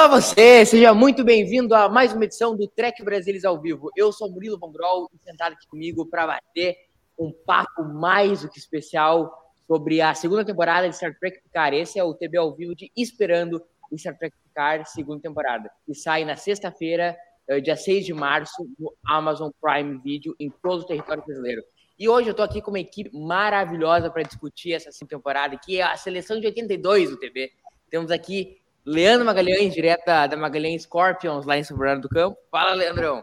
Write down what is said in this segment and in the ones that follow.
Olá você, seja muito bem-vindo a mais uma edição do Trek Brasilis ao vivo. Eu sou Murilo Von Grol e sentado aqui comigo para bater um papo mais do que especial sobre a segunda temporada de Star Trek Picard. Esse é o TB ao vivo de Esperando o Star Trek Picard, segunda temporada, que sai na sexta-feira, eh, dia 6 de março, no Amazon Prime Video, em todo o território brasileiro. E hoje eu tô aqui com uma equipe maravilhosa para discutir essa segunda temporada, que é a seleção de 82 do TB. Temos aqui Leandro Magalhães, direto da Magalhães Scorpions, lá em São Bernardo do Campo. Fala, Leandrão.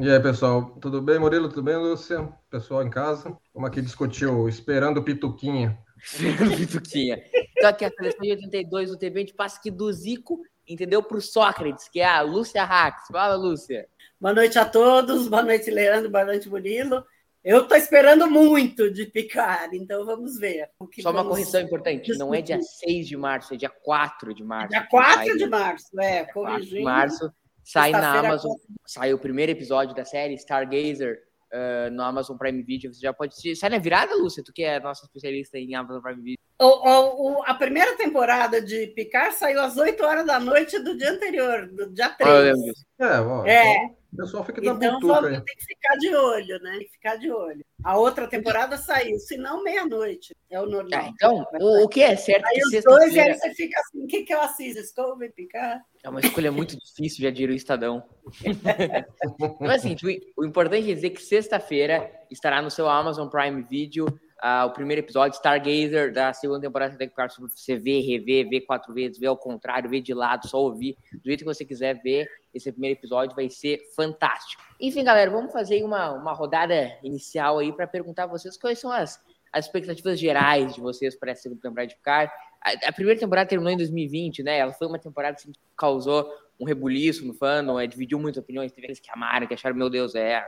E aí, pessoal, tudo bem? Murilo, tudo bem, Lúcia? Pessoal em casa? Vamos aqui discutir o Esperando o Pituquinha. Pituquinha. Então aqui a seleção de 82 do TV, a gente passa aqui do Zico, entendeu? Pro Sócrates, que é a Lúcia Rax. Fala, Lúcia. Boa noite a todos, boa noite, Leandro, boa noite, Murilo. Eu estou esperando muito de picar, então vamos ver. o que Só uma correção importante, não é dia discutir. 6 de março, é dia 4 de março. Dia 4 Sai- de março, é, 4 de corrigindo. março, sai na Amazon, sai o primeiro episódio da série Stargazer ah, no Amazon Prime Video, você já pode assistir. Sai na virada, Lúcia? Tu que é nossa especialista em Amazon Prime Video. O- o- o- a primeira temporada de Picar saiu às 8 horas da noite do dia anterior, do dia Ah, eu 3. lembro disso. É, ó, É, o pessoal fica na então vamos ter que ficar de olho, né? Tem que ficar de olho. A outra temporada saiu, se não meia-noite, é o normal. Ah, então, o, o que é certo é Aí que os dois, aí você fica assim, o que, que eu assisto? Discovery, Picar? é uma escolha muito difícil, já diria o Estadão. Então, assim, o, o importante é dizer que sexta-feira estará no seu Amazon Prime Video ah, o primeiro episódio, Stargazer, da segunda temporada da Picard, sobre você ver, rever, ver quatro vezes, ver ao contrário, ver de lado, só ouvir, do jeito que você quiser ver, esse primeiro episódio vai ser fantástico. Enfim, galera, vamos fazer uma, uma rodada inicial aí para perguntar a vocês quais são as, as expectativas gerais de vocês para essa segunda temporada de Picard. A, a primeira temporada terminou em 2020, né? Ela foi uma temporada assim, que causou um rebuliço no fandom, é, dividiu muitas opiniões. Teve aqueles que amaram, que acharam, meu Deus, é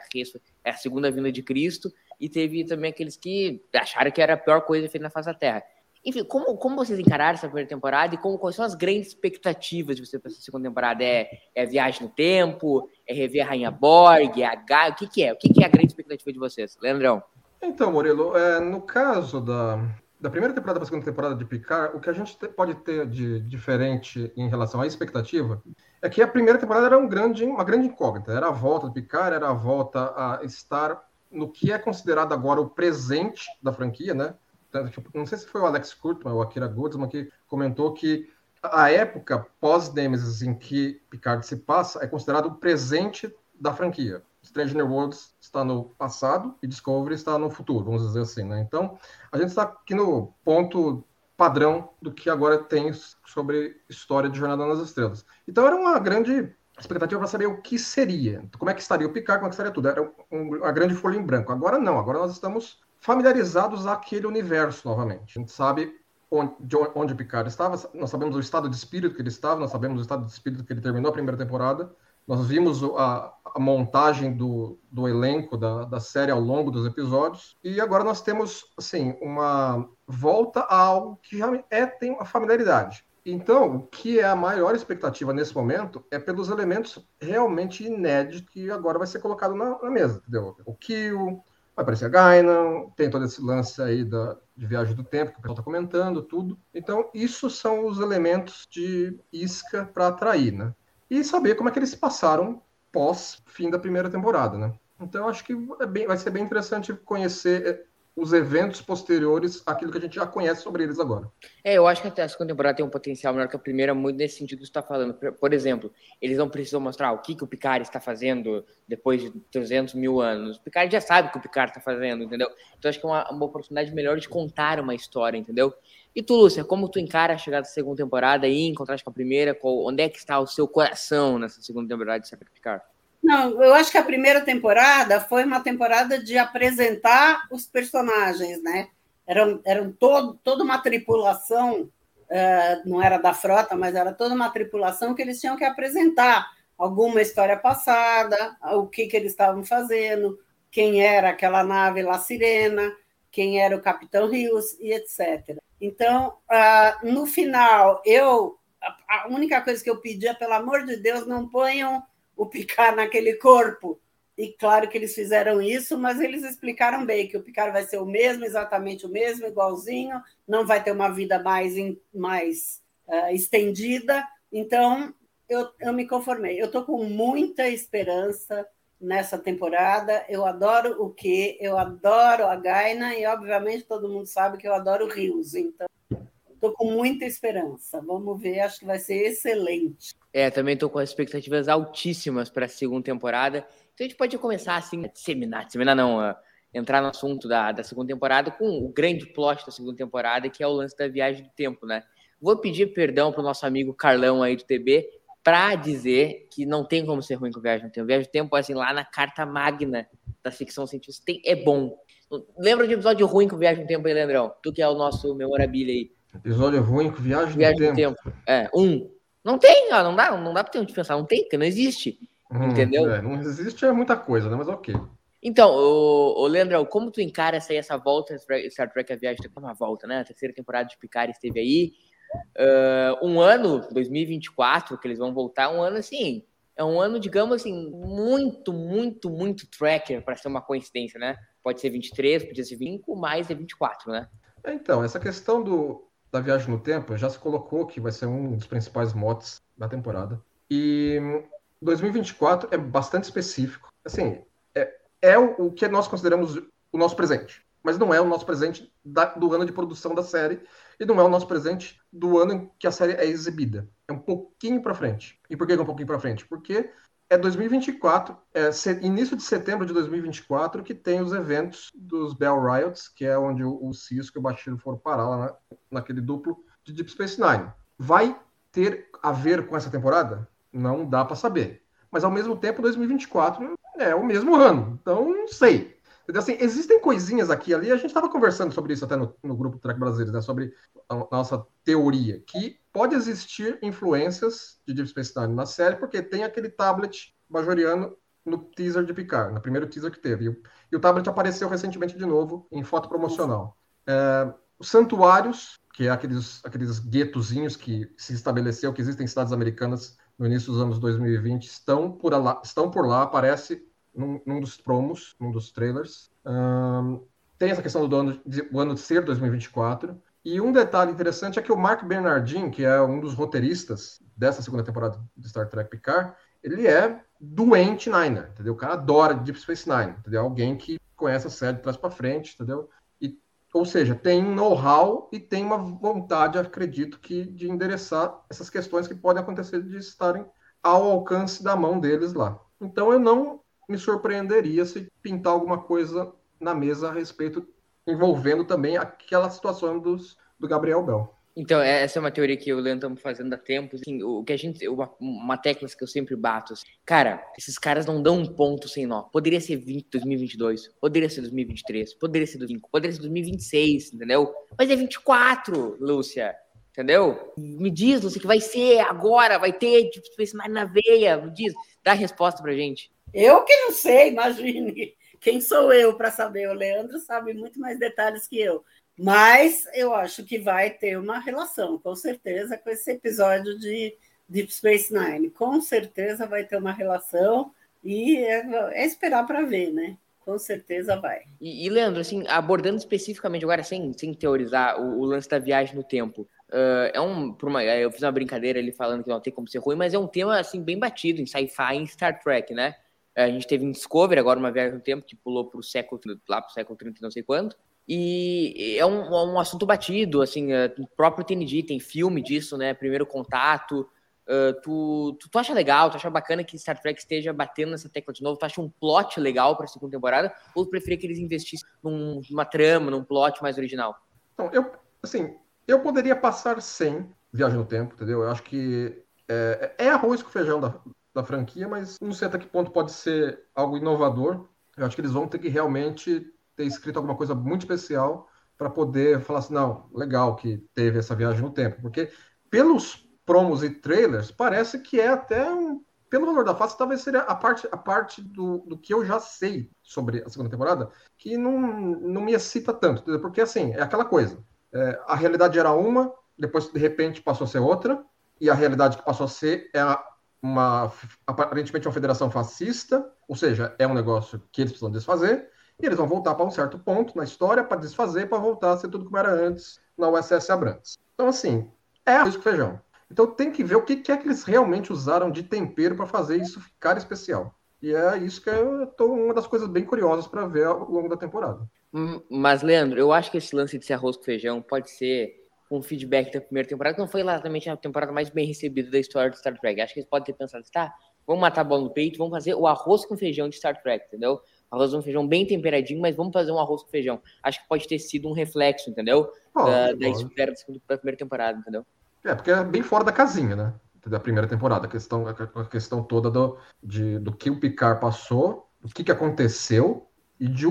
é a segunda vinda de Cristo. E teve também aqueles que acharam que era a pior coisa feita na face da Terra. Enfim, como, como vocês encararam essa primeira temporada e como, quais são as grandes expectativas de você para essa segunda temporada? É, é viagem no tempo? É rever a Rainha Borg? É a Gaia? O que, que é? O que, que é a grande expectativa de vocês? Leandrão? Então, Murilo, é, no caso da, da primeira temporada para a segunda temporada de Picard, o que a gente te- pode ter de diferente em relação à expectativa é que a primeira temporada era um grande, uma grande incógnita. Era a volta do Picard, era a volta a estar no que é considerado agora o presente da franquia, né? Que, Não sei se foi o Alex Kurtzman ou o Akira Goldsman que comentou que a época pós-Nemesis em que Picard se passa é considerado o presente da franquia. Strange New Worlds está no passado e Discovery está no futuro, vamos dizer assim, né? Então, a gente está aqui no ponto padrão do que agora tem sobre história de Jornada nas Estrelas. Então, era uma grande expectativa para saber o que seria, como é que estaria o Picard, como é que estaria tudo. Era um- uma grande folha em branco. Agora não, agora nós estamos familiarizados àquele universo novamente. A gente sabe onde, de onde o Picard estava, nós sabemos o estado de espírito que ele estava, nós sabemos o estado de espírito que ele terminou a primeira temporada, nós vimos a, a montagem do, do elenco da, da série ao longo dos episódios, e agora nós temos, assim, uma volta a algo que já é, tem uma familiaridade. Então, o que é a maior expectativa nesse momento é pelos elementos realmente inéditos que agora vai ser colocado na, na mesa, entendeu? O Kill, vai aparecer a Gaina, tem todo esse lance aí da, de viagem do tempo que o pessoal está comentando, tudo. Então, isso são os elementos de isca para atrair, né? E saber como é que eles passaram pós fim da primeira temporada, né? Então, acho que é bem- vai ser bem interessante conhecer eh, os eventos posteriores àquilo que a gente já conhece sobre eles agora. É, eu acho que até a segunda temporada tem um potencial melhor que a primeira, muito nesse sentido que você está falando. Por- exemplo, eles não precisam mostrar o que, que o Picard está fazendo depois de 300 mil anos. O Picard já sabe o que o Picard está fazendo, entendeu? Então acho que é uma, uma oportunidade melhor de contar uma história, entendeu? E tu, Lúcia, como tu encara a chegada da segunda temporada aí, em contraste com a primeira? Qual- onde é que está o seu coração nessa segunda temporada de Star Picard? Não, eu acho que a primeira temporada foi uma temporada de apresentar os personagens, né? Eram, eram todo, toda uma tripulação, eh, não era da frota, mas era toda uma tripulação que eles tinham que apresentar alguma história passada, o que, que eles estavam fazendo, quem era aquela nave La Sirena, quem era o Capitão Rios e etc. Então, ah, no final, eu a- única coisa que eu pedi é, pelo amor de Deus, não ponham o Picard naquele corpo. E claro que eles fizeram isso, mas eles explicaram bem que o Picard vai ser o mesmo, exatamente o mesmo, igualzinho, não vai ter uma vida mais, mais ah, estendida. Então, eu, eu me conformei. Eu estou com muita esperança nessa temporada. Eu adoro o que, eu adoro a Gaina e, obviamente, todo mundo sabe que eu adoro o Rios. Então, estou com muita esperança. Vamos ver, acho que vai ser excelente. É, também tô com expectativas altíssimas para a segunda temporada. Então a gente pode começar assim, disseminar, disseminar não, entrar no assunto da, da segunda temporada com o grande plot da segunda temporada, que é o lance da viagem do tempo, né? Vou pedir perdão pro nosso amigo Carlão aí do TB para dizer que não tem como ser ruim com viagem do tempo. Viagem do tempo, assim, lá na carta magna da ficção científica, tem, é bom. Lembra de episódio ruim com viagem do tempo aí, Leandrão? Tu que é o nosso memorabilia aí. Episódio ruim com viagem, Viagem no tempo. tempo. É, um. Não tem, ó, não dá, não dá pra ter onde pensar, não tem, porque não existe. Hum, Entendeu? é, não existe é muita coisa, né? Mas ok. Então, ô, ô Leandrão, como tu encara essa, aí, essa volta Star Trek A Viagem Tempo? Uma volta, né? A terceira temporada de Picard esteve aí. Ah, um ano, 2024, que eles vão voltar, um ano assim. É um ano, digamos assim, muito, muito, muito tracker para ser uma coincidência, né? Pode ser 23, pode ser 25, mas é 24, né? É, Então, essa questão do, da viagem no tempo já se colocou que vai ser um dos principais motes da temporada. E hum, 2024 é bastante específico. Assim, é, é o, que nós consideramos o nosso presente. Mas não é o nosso presente da- do ano de produção da série e não é o nosso presente do ano em que a série é exibida. É um pouquinho para frente. E por que é um pouquinho para frente? Porque é 2024, é início de setembro de 2024, que tem os eventos dos Bell Riots, que é onde o, Cisco e o Bashir foram parar lá na- naquele duplo de Deep Space Nine. Vai ter a ver com essa temporada? Não dá para saber. Mas ao mesmo tempo, 2024 é o mesmo ano. Então, não sei. Entendeu? Assim, existem coisinhas aqui ali. A gente estava conversando sobre isso até no, no grupo Track Brasileiro, né? sobre a nossa teoria, que pode existir influências de Deep Space Nine na série, porque tem aquele tablet bajoriano no teaser de Picard, no primeiro teaser que teve. E o, e o tablet apareceu recentemente de novo em foto promocional. É, os santuários, que é aqueles, aqueles guetozinhos que se estabeleceu, que existem em cidades americanas no início dos anos 2020, estão por lá, estão por lá aparece num, num dos promos, num dos trailers. Ahn, tem essa questão do ano, de, ano de ser 2024. E um detalhe interessante é que o Mark Bernardin, que é um dos roteiristas dessa segunda temporada de Star Trek Picard, ele é doente Niner, entendeu? O cara adora Deep Space Nine, entendeu? Alguém que conhece a série de trás para frente, entendeu? E, ou seja, tem um know-how e tem uma vontade, acredito que, de endereçar essas questões que podem acontecer de estarem ao alcance da mão deles lá. Então eu não me surpreenderia se pintar alguma coisa na mesa a respeito envolvendo também aquela situação dos, do Gabriel Bell. Então, essa é uma teoria que eu e o Leandro estamos fazendo há tempo. Assim, o que a gente. Uma, uma tecla que eu sempre bato. Assim, cara, esses caras não dão um ponto sem nó. Poderia ser 20, 2022, poderia ser 2023, poderia ser 2025, poderia ser 2026, entendeu? Mas é 24, Lúcia. Entendeu? Me diz, Lúcia, que vai ser agora, vai ter Space Nine na veia. Me diz, dá a resposta pra gente. Eu que não sei, imagine. Quem sou eu para saber? O Leandro sabe muito mais detalhes que eu. Mas eu acho que vai ter uma relação, com certeza, com esse episódio de Deep Space Nine. Com certeza vai ter uma relação e é, é esperar para ver, né? Com certeza vai. E, e, Leandro, assim, abordando especificamente agora, sem, sem teorizar o, o lance da viagem no tempo, uh, é um, uma, eu fiz uma brincadeira ali falando que não tem como ser ruim, mas é um tema assim bem batido em sci-fi, em Star Trek, né? A gente teve em Discovery agora uma viagem no tempo que pulou pro século lá pro século 30 não sei quanto. E é um, um assunto batido, assim, uh, o próprio TNG tem filme disso, né? Primeiro contato. Uh, tu, tu, tu, acha legal, tu acha bacana que Star Trek esteja batendo nessa tecla de novo? Tu acha um plot legal para a segunda temporada? Ou tu preferia que eles investissem num, numa trama, num plot mais original? Então, eu, assim, eu poderia passar sem Viagem no Tempo, entendeu? Eu acho que é, é arroz com feijão da, da franquia, mas não sei até que ponto pode ser algo inovador. Eu acho que eles vão ter que realmente ter escrito alguma coisa muito especial para poder falar assim, não, legal que teve essa viagem no tempo, porque pelos promos e trailers parece que é até um, pelo valor da face, talvez seria a parte, a parte do, do que eu já sei sobre a segunda temporada, que não, não me excita tanto, porque assim, é aquela coisa, é, a realidade era uma, depois de repente passou a ser outra, e a realidade que passou a ser é uma, aparentemente uma federação fascista, ou seja, é um negócio que eles precisam desfazer, e eles vão voltar para um certo ponto na história para desfazer, para voltar a ser tudo como era antes na USS Abrantes. Então, assim, é arroz com feijão. Então tem que ver o que, é que eles realmente usaram de tempero para fazer isso ficar especial. E é isso que eu tô uma das coisas bem curiosas para ver ao longo da temporada. Hum, mas, Leandro, eu acho que esse lance de ser arroz com feijão pode ser um feedback da primeira temporada, que não foi exatamente a temporada mais bem recebida da história do Star Trek. Acho que eles podem ter pensado, tá, vamos matar a bola no peito, vamos fazer o arroz com feijão de Star Trek, entendeu? arroz com feijão bem temperadinho, mas vamos fazer um arroz com feijão. Acho que pode ter sido um reflexo, entendeu? da, da espera da primeira temporada, entendeu? É, porque é bem fora da casinha, né? Da primeira temporada. A questão, a questão toda do, de, do que o Picard passou, do que, que aconteceu e de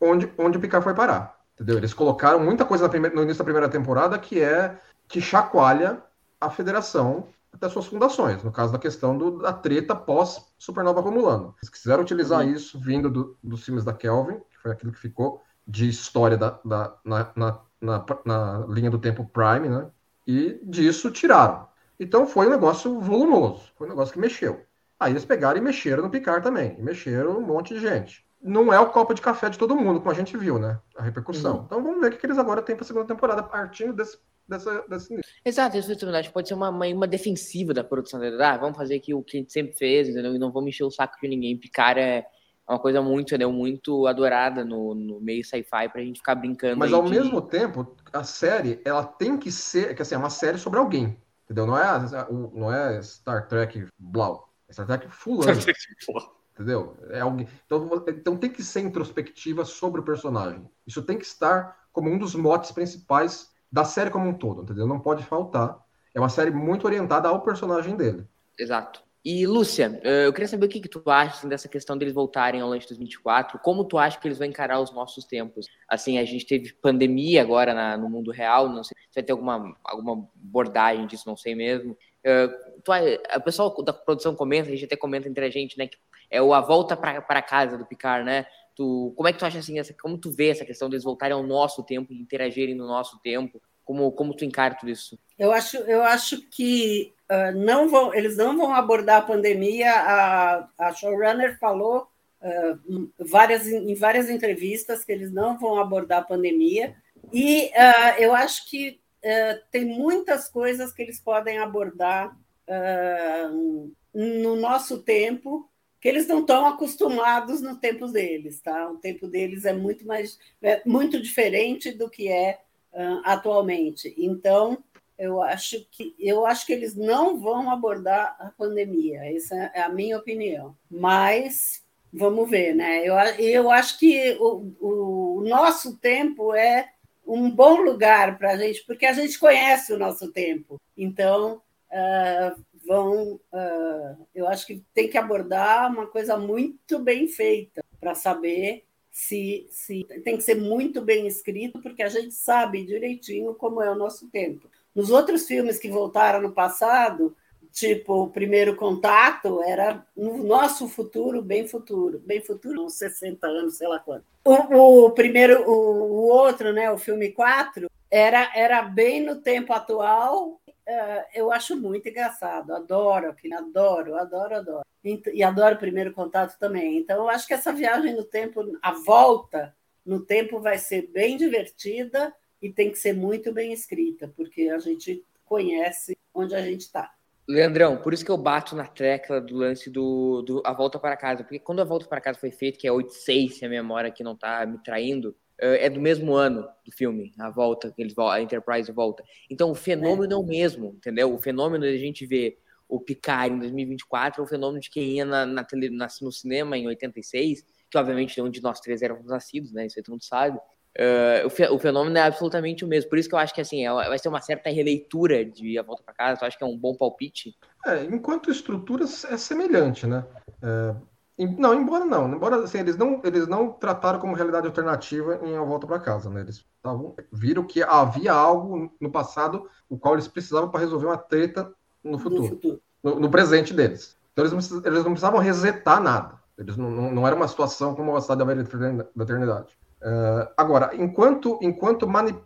onde, onde o Picard foi parar. Entendeu? Eles colocaram muita coisa primeira, no início da primeira temporada que é que chacoalha a federação até suas fundações, no caso da questão do, da treta pós-Supernova Romulano. Eles quiseram utilizar uhum. isso vindo do, dos filmes da Kelvin, que foi aquilo que ficou de história da, da na, na, na, na, linha do tempo Prime, né? E disso tiraram. Então foi um negócio volumoso, foi um negócio que mexeu. Aí eles pegaram e mexeram no Picard também, e mexeram um monte de gente. Não é o copo de café de todo mundo, como a gente viu, né? A repercussão. Uhum. Então vamos ver o que eles agora têm para a segunda temporada, partindo desse dessa, desse. Exato, isso pode ser uma, uma, uma defensiva da produção dele. Ah, vamos fazer aqui o que a gente sempre fez, entendeu? E não vamos encher o saco de ninguém. Picar é uma coisa muito, entendeu? muito adorada no, no meio sci-fi pra gente ficar brincando. Mas ao de... mesmo tempo, a série, ela tem que ser, que assim, é uma série sobre alguém, entendeu? Não é, não é Star Trek Blau, é Star Trek fulano. Entendeu? É alguém. Então, então tem que ser introspectiva sobre o personagem. Isso tem que estar como um dos motes principais da série como um todo, entendeu? Não pode faltar. É uma série muito orientada ao personagem dele. Exato. E, Lúcia, eh, eu queria saber o que, que tu acha assim, dessa questão deles voltarem ao Lanche 2024. Como tu acha que eles vão encarar os nossos tempos? Assim, a gente teve pandemia agora na, no mundo real, não sei se vai ter alguma, alguma abordagem disso, não sei mesmo. Uh, tu, a pessoal da produção comenta, a gente até comenta entre a gente, né, que é o A Volta para Casa do Picard, né? Tu, como é que tu acha assim, essa, como tu vê essa questão deles voltarem ao nosso tempo, interagirem no nosso tempo? Como, como tu encara tudo isso? Eu acho, eu acho que uh, não vão, eles não vão abordar a pandemia. A, a showrunner falou uh, várias, em várias entrevistas que eles não vão abordar a pandemia. E uh, eu acho que tem muitas coisas que eles podem abordar no nosso tempo que eles não estão acostumados no tempo deles, tá? O tempo deles é muito mais é muito diferente do que é uh, atualmente. Então, eu acho que eu acho que eles não vão abordar a pandemia. Essa é a minha opinião. Mas vamos ver, né? Eu, eu acho que o, o nosso tempo é um bom lugar para a gente, porque a gente conhece o nosso tempo. Então, uh, vão. Uh, eu acho que tem que abordar uma coisa muito bem feita para saber se, se tem que ser muito bem escrito, porque a gente sabe direitinho como é o nosso tempo. Nos outros filmes que voltaram no passado, tipo o primeiro contato, era no nosso futuro, bem futuro, bem futuro, uns 60 anos, sei lá quanto. O, o primeiro, o, o outro, né, o filme 4, era, era bem no tempo atual é, eu acho muito engraçado, adoro aquilo, adoro, adoro, adoro. E adoro o primeiro contato também. Então, eu acho que essa viagem no tempo, a volta no tempo vai ser bem divertida e tem que ser muito bem escrita, porque a gente conhece onde a gente está. Leandrão, por isso que eu bato na tecla do lance do, do A Volta para Casa, porque quando A Volta para Casa foi feita, que é 8-6, se a memória aqui não está me traindo, é do mesmo ano do filme, a volta, eles, a Enterprise volta. Então o fenômeno é. é o mesmo, entendeu? O fenômeno de a gente ver o Picard em 2024 é o fenômeno de quem ia na, na, tele, na, no cinema em 86, que obviamente onde nós três éramos nascidos, né? Isso aí todo mundo sabe. Uh, o, fenômeno é absolutamente o mesmo. Por isso que eu acho que assim, é, vai ser uma certa releitura de A Volta para Casa. Eu acho que é um bom palpite. É, enquanto estrutura é semelhante, né? É, não, embora não. Embora assim, eles não eles não trataram como realidade alternativa em A Volta para Casa, né? Eles tavam, viram que havia algo no passado o qual eles precisavam para resolver uma treta no futuro, no, futuro. no, no presente deles. Então eles não, eles não precisavam resetar nada. Eles não, não, não era uma situação como a cidade da eternidade. Uh, agora, enquanto, enquanto mani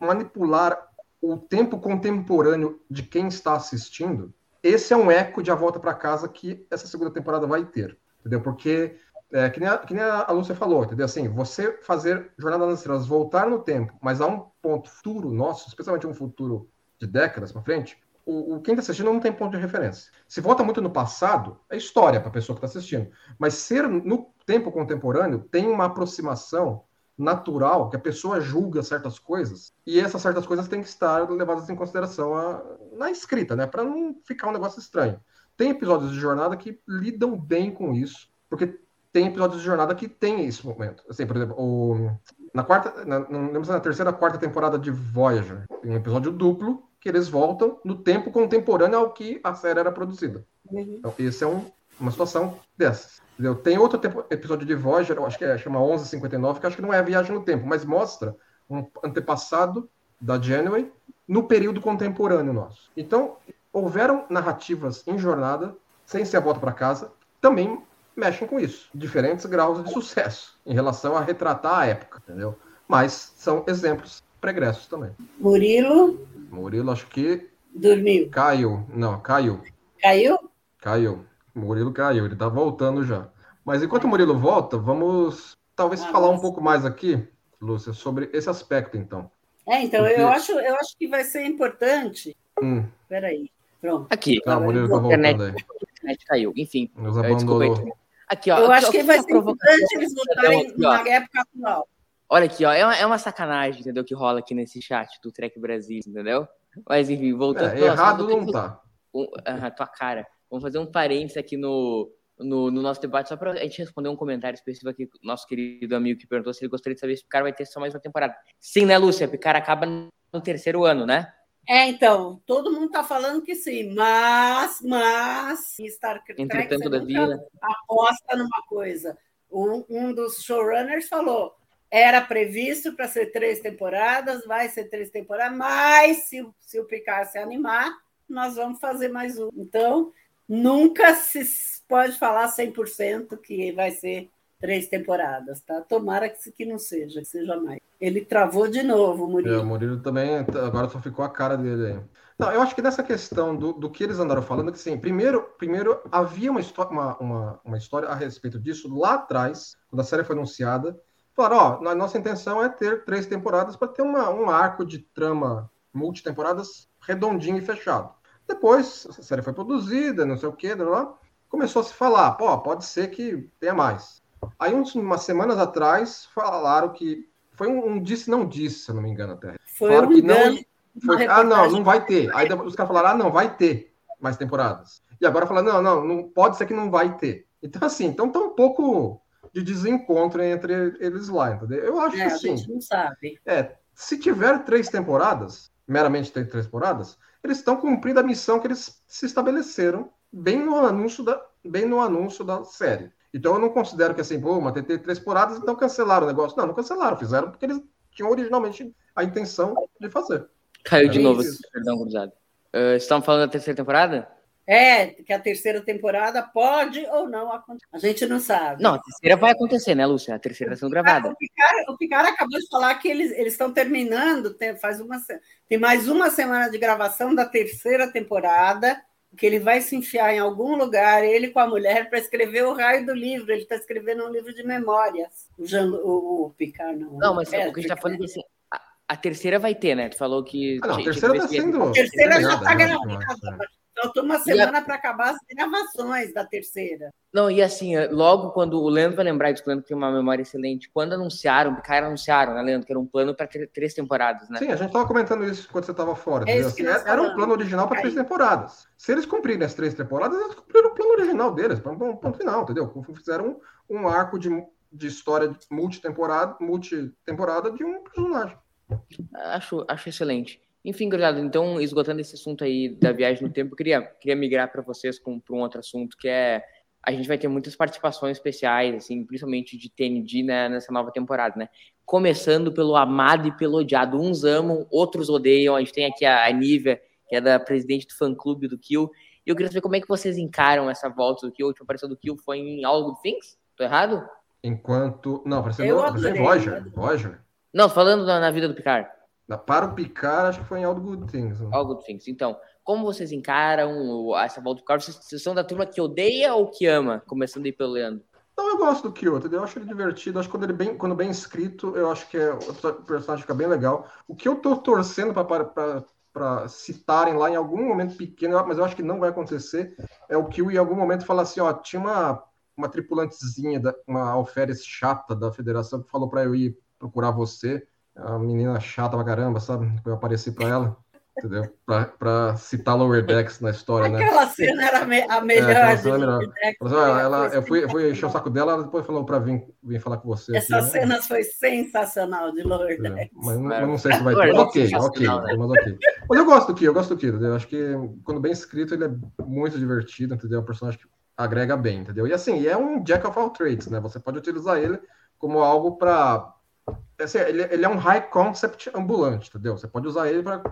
manipular o tempo contemporâneo de quem está assistindo, esse é um eco de A Volta para Casa que essa segunda temporada vai ter, entendeu? Porque, é, que, nem a, que nem a Lúcia falou, entendeu? Assim, você fazer Jornada nas Estrelas voltar no tempo, mas a um ponto futuro nosso, especialmente um futuro de décadas para frente, o, o, quem está assistindo não tem ponto de referência. Se volta muito no passado, é história para a pessoa que está assistindo. Mas ser no tempo contemporâneo tem uma aproximação natural que a pessoa julga certas coisas e essas certas coisas têm que estar levadas em consideração a, na escrita, né? Para não ficar um negócio estranho. Tem episódios de jornada que lidam bem com isso, porque tem episódios de jornada que tem esse momento. Assim, por exemplo, o, na quarta, na, não lembro se é na terceira, quarta temporada de Voyager, tem um episódio duplo que eles voltam no tempo contemporâneo ao que a série era produzida. Uhum. Então, esse é um, uma situação dessas. Entendeu? Tem outro tempo, episódio de Voyager, acho que é, chama 1159, que acho que não é viagem no tempo, mas mostra um antepassado da Janeway no período contemporâneo nosso. Então, houveram narrativas em jornada, sem ser a volta para casa, também mexem com isso. Diferentes graus de sucesso em relação a retratar a época, entendeu? Mas são exemplos pregressos também. Murilo? Murilo, acho que. Dormiu. Caiu. Não, caiu. Caiu? Caiu. Murilo caiu, ele tá voltando já. Mas enquanto o Murilo volta, vamos talvez ah, falar mas... um pouco mais aqui, Lúcia, sobre esse aspecto, então. É, então, Porque... eu, acho, eu acho que vai ser importante. Hum. Peraí. Pronto. Aqui. O Murilo tá voltando. A internet caiu. Enfim. Nos abandonou. Aqui, ó. Eu acho que vai ser importante eles voltarem na época atual. Olha aqui, ó, é uma, é uma sacanagem, entendeu, que rola aqui nesse chat do Trek Brasil, entendeu? Mas enfim, voltando. É, errado não tá. Um, uh, tua cara. Vamos fazer um parênteses aqui no, no, no, nosso debate, só para a gente responder um comentário específico aqui, nosso querido amigo que perguntou se ele gostaria de saber se o Picard vai ter só mais uma temporada. Sim, né, Lúcia? Picard acaba no terceiro ano, né? É, então, todo mundo está falando que sim, mas, mas, Star Trek Entretanto vida. aposta numa coisa. Um, um dos showrunners falou, era previsto para ser três temporadas, vai ser três temporadas, mas se, se o Picard se animar, nós vamos fazer mais um. Então, nunca se pode falar 100% que vai ser três temporadas, tá? Tomara que, que não seja, que seja mais. Ele travou de novo, Murilo. É, o Murilo também, agora só ficou a cara dele aí. Não, eu acho que nessa questão do, do que eles andaram falando, que sim, primeiro, primeiro havia uma, uma, uma, uma história a respeito disso lá atrás, quando a série foi anunciada. Falaram, ó, nossa intenção é ter três temporadas para ter uma, um arco de trama multitemporadas redondinho e fechado. Depois, a série foi produzida, não sei o que, lá, começou a se falar, pô, pode ser que tenha mais. Aí, uns, umas semanas atrás, falaram que foi um, um disse não disse, se eu não me engano até. Foi falaram um que não, foi, ah, não, não vai ter. Aí os caras falaram, ah, não, vai ter mais temporadas. E agora falaram, não, não, não pode ser que não vai ter. Então, assim, então tá um pouco de desencontro entre eles lá, entendeu? Eu acho é, que sim. A gente não sabe. É, se tiver três temporadas, meramente três temporadas, eles estão cumprindo a missão que eles se estabeleceram bem no anúncio da, bem no anúncio da série. Então eu não considero que assim, pô, mas tem três temporadas, então cancelaram o negócio. Não, não cancelaram, fizeram porque eles tinham originalmente a intenção de fazer. Caiu de é novo, isso. perdão, cruzado. Uh, estamos falando da terceira temporada? É, que a terceira temporada pode ou não acontecer. A gente não sabe. Não, a terceira vai acontecer, né, Lúcia? A terceira está sendo gravada. O Picard, o Picard acabou de falar que eles, eles estão terminando, tem, faz uma, tem mais uma semana de gravação da terceira temporada, que ele vai se enfiar em algum lugar, ele com a mulher, para escrever o raio do livro. Ele está escrevendo um livro de memórias. O, Jean, o, o Picard não. Não, mas é, o que a gente está falando é assim, a, a, terceira vai ter, né? Tu falou que. Ah, não, a terceira está sendo. A terceira já está gravada faltou uma semana para acabar as gravações da terceira. Não, e assim, logo quando o Leandro vai lembrar disso, o Leandro tem uma memória excelente, quando anunciaram, o cara anunciaram, né, Leandro, que era um plano para três temporadas, né? Sim, a gente estava comentando isso quando você estava fora. É entendeu? isso que Assim, nós era um falamos. plano original para três temporadas. Se eles cumprirem as três temporadas, eles cumpriram o plano original deles, para um ponto final, entendeu? Fizeram um, um arco de, de história multitemporada, multitemporada de um personagem. Acho, acho excelente. Enfim, gurizada, então, esgotando esse assunto aí da viagem no tempo, eu queria, queria migrar para vocês para um outro assunto, que é a gente vai ter muitas participações especiais, assim, principalmente de TND né, nessa nova temporada, né? Começando pelo amado e pelo odiado. Uns amam, outros odeiam. A gente tem aqui a, a Nívia, que é da presidente do fã-clube do Kill. E eu queria saber como é que vocês encaram essa volta do Kill. A última aparição do Kill foi em All Good Things? Tô errado? Enquanto. Não, pareceu Eu Roger. Roger. Não, falando na, na vida do Picard. Na- Para o Picard, acho que foi em All Good Things. né? All Good Things. Então, como vocês encaram essa volta do Picard? Vocês, vocês são da turma que odeia ou que ama? Começando aí pelo Leandro. Não, eu gosto do Kyo, entendeu? Eu acho ele divertido. Acho que quando ele bem, quando bem escrito, eu acho que é, o personagem fica bem legal. O que eu tô torcendo para citarem lá em algum momento pequeno, mas eu acho que não vai acontecer, é o Kyo em algum momento falar assim, ó, tinha uma, uma tripulantezinha, da, uma alferes chata da federação que falou para eu ir procurar você. A menina chata pra caramba, sabe? Eu apareci para ela, entendeu? Pra, pra citar Lower Decks na história, né? Aquela cena era me- a melhor. aquela de cena era Lower Decks, Mas, olha, a ela, eu fui, fui encher o saco dela, ela depois falou para vir, vir falar com você. Essa aqui, né? cena foi sensacional de Lower É, Decks. mas não, eu não sei se vai ter. Agora, Ok, ok, sensacional, né? mas ok. Mas eu gosto do Ki, eu gosto do Ki, entendeu? Eu acho que quando bem escrito ele é muito divertido, entendeu? É um personagem que agrega bem, entendeu? E assim, e é um Jack of all trades, né? Você pode utilizar ele como algo para assim, ele, ele é um high concept ambulante, entendeu? Você pode usar ele para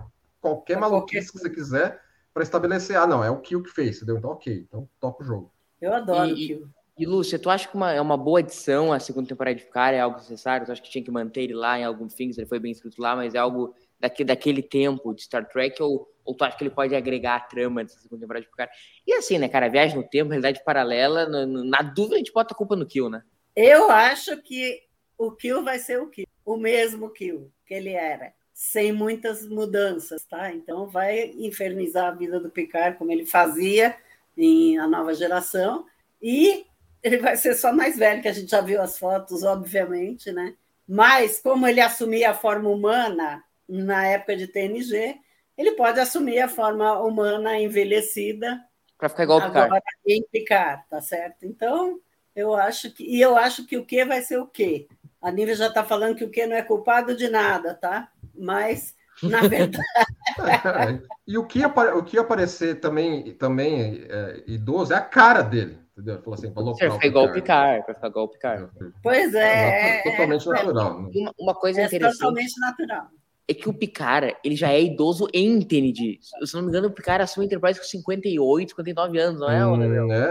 qualquer maluquice que você quiser para estabelecer, ah, não, é o Kill que fez, entendeu? Então, ok, então toca o jogo. Eu adoro E- o Kill. E Lúcia, tu acha que uma, é uma boa adição a segunda temporada de Picard? É algo necessário? Tu acha que tinha que manter ele lá em algum Things? Ele foi bem escrito lá, mas é algo daque, daquele tempo de Star Trek? Ou, ou tu acha que ele pode agregar a trama dessa segunda temporada de Picard? E assim, né, cara? Viagem no tempo, realidade paralela. no- no- na dúvida, a gente bota a culpa no Kill, né? Eu acho que o Kill vai ser o Kill, o mesmo Kill que ele era, sem muitas mudanças, tá? Então vai infernizar a vida do Picard como ele fazia em A Nova Geração e ele vai ser só mais velho, que a gente já viu as fotos, obviamente, né? Mas como ele assumia a forma humana na época de TNG, ele pode assumir a forma humana envelhecida Pra ficar igual o Picard. agora em Picard, tá certo? Então, eu acho que. E eu acho que o que vai ser o quê? A Nívia já está falando que o que não é culpado de nada, tá? Mas, na verdade, e o que, apare- o que aparecer também, também é, idoso é a cara dele, entendeu? Ele falou assim, falou Pra ficar igual o Picard. Pra ficar igual o Picard. pois é. é, Totalmente é, natural. né? Uma, uma coisa é interessante totalmente natural. é que o Picard, ele já é idoso em TND. Se eu não me engano, o Picard assume Enterprise com 58, 59 anos, não é? Hum, né?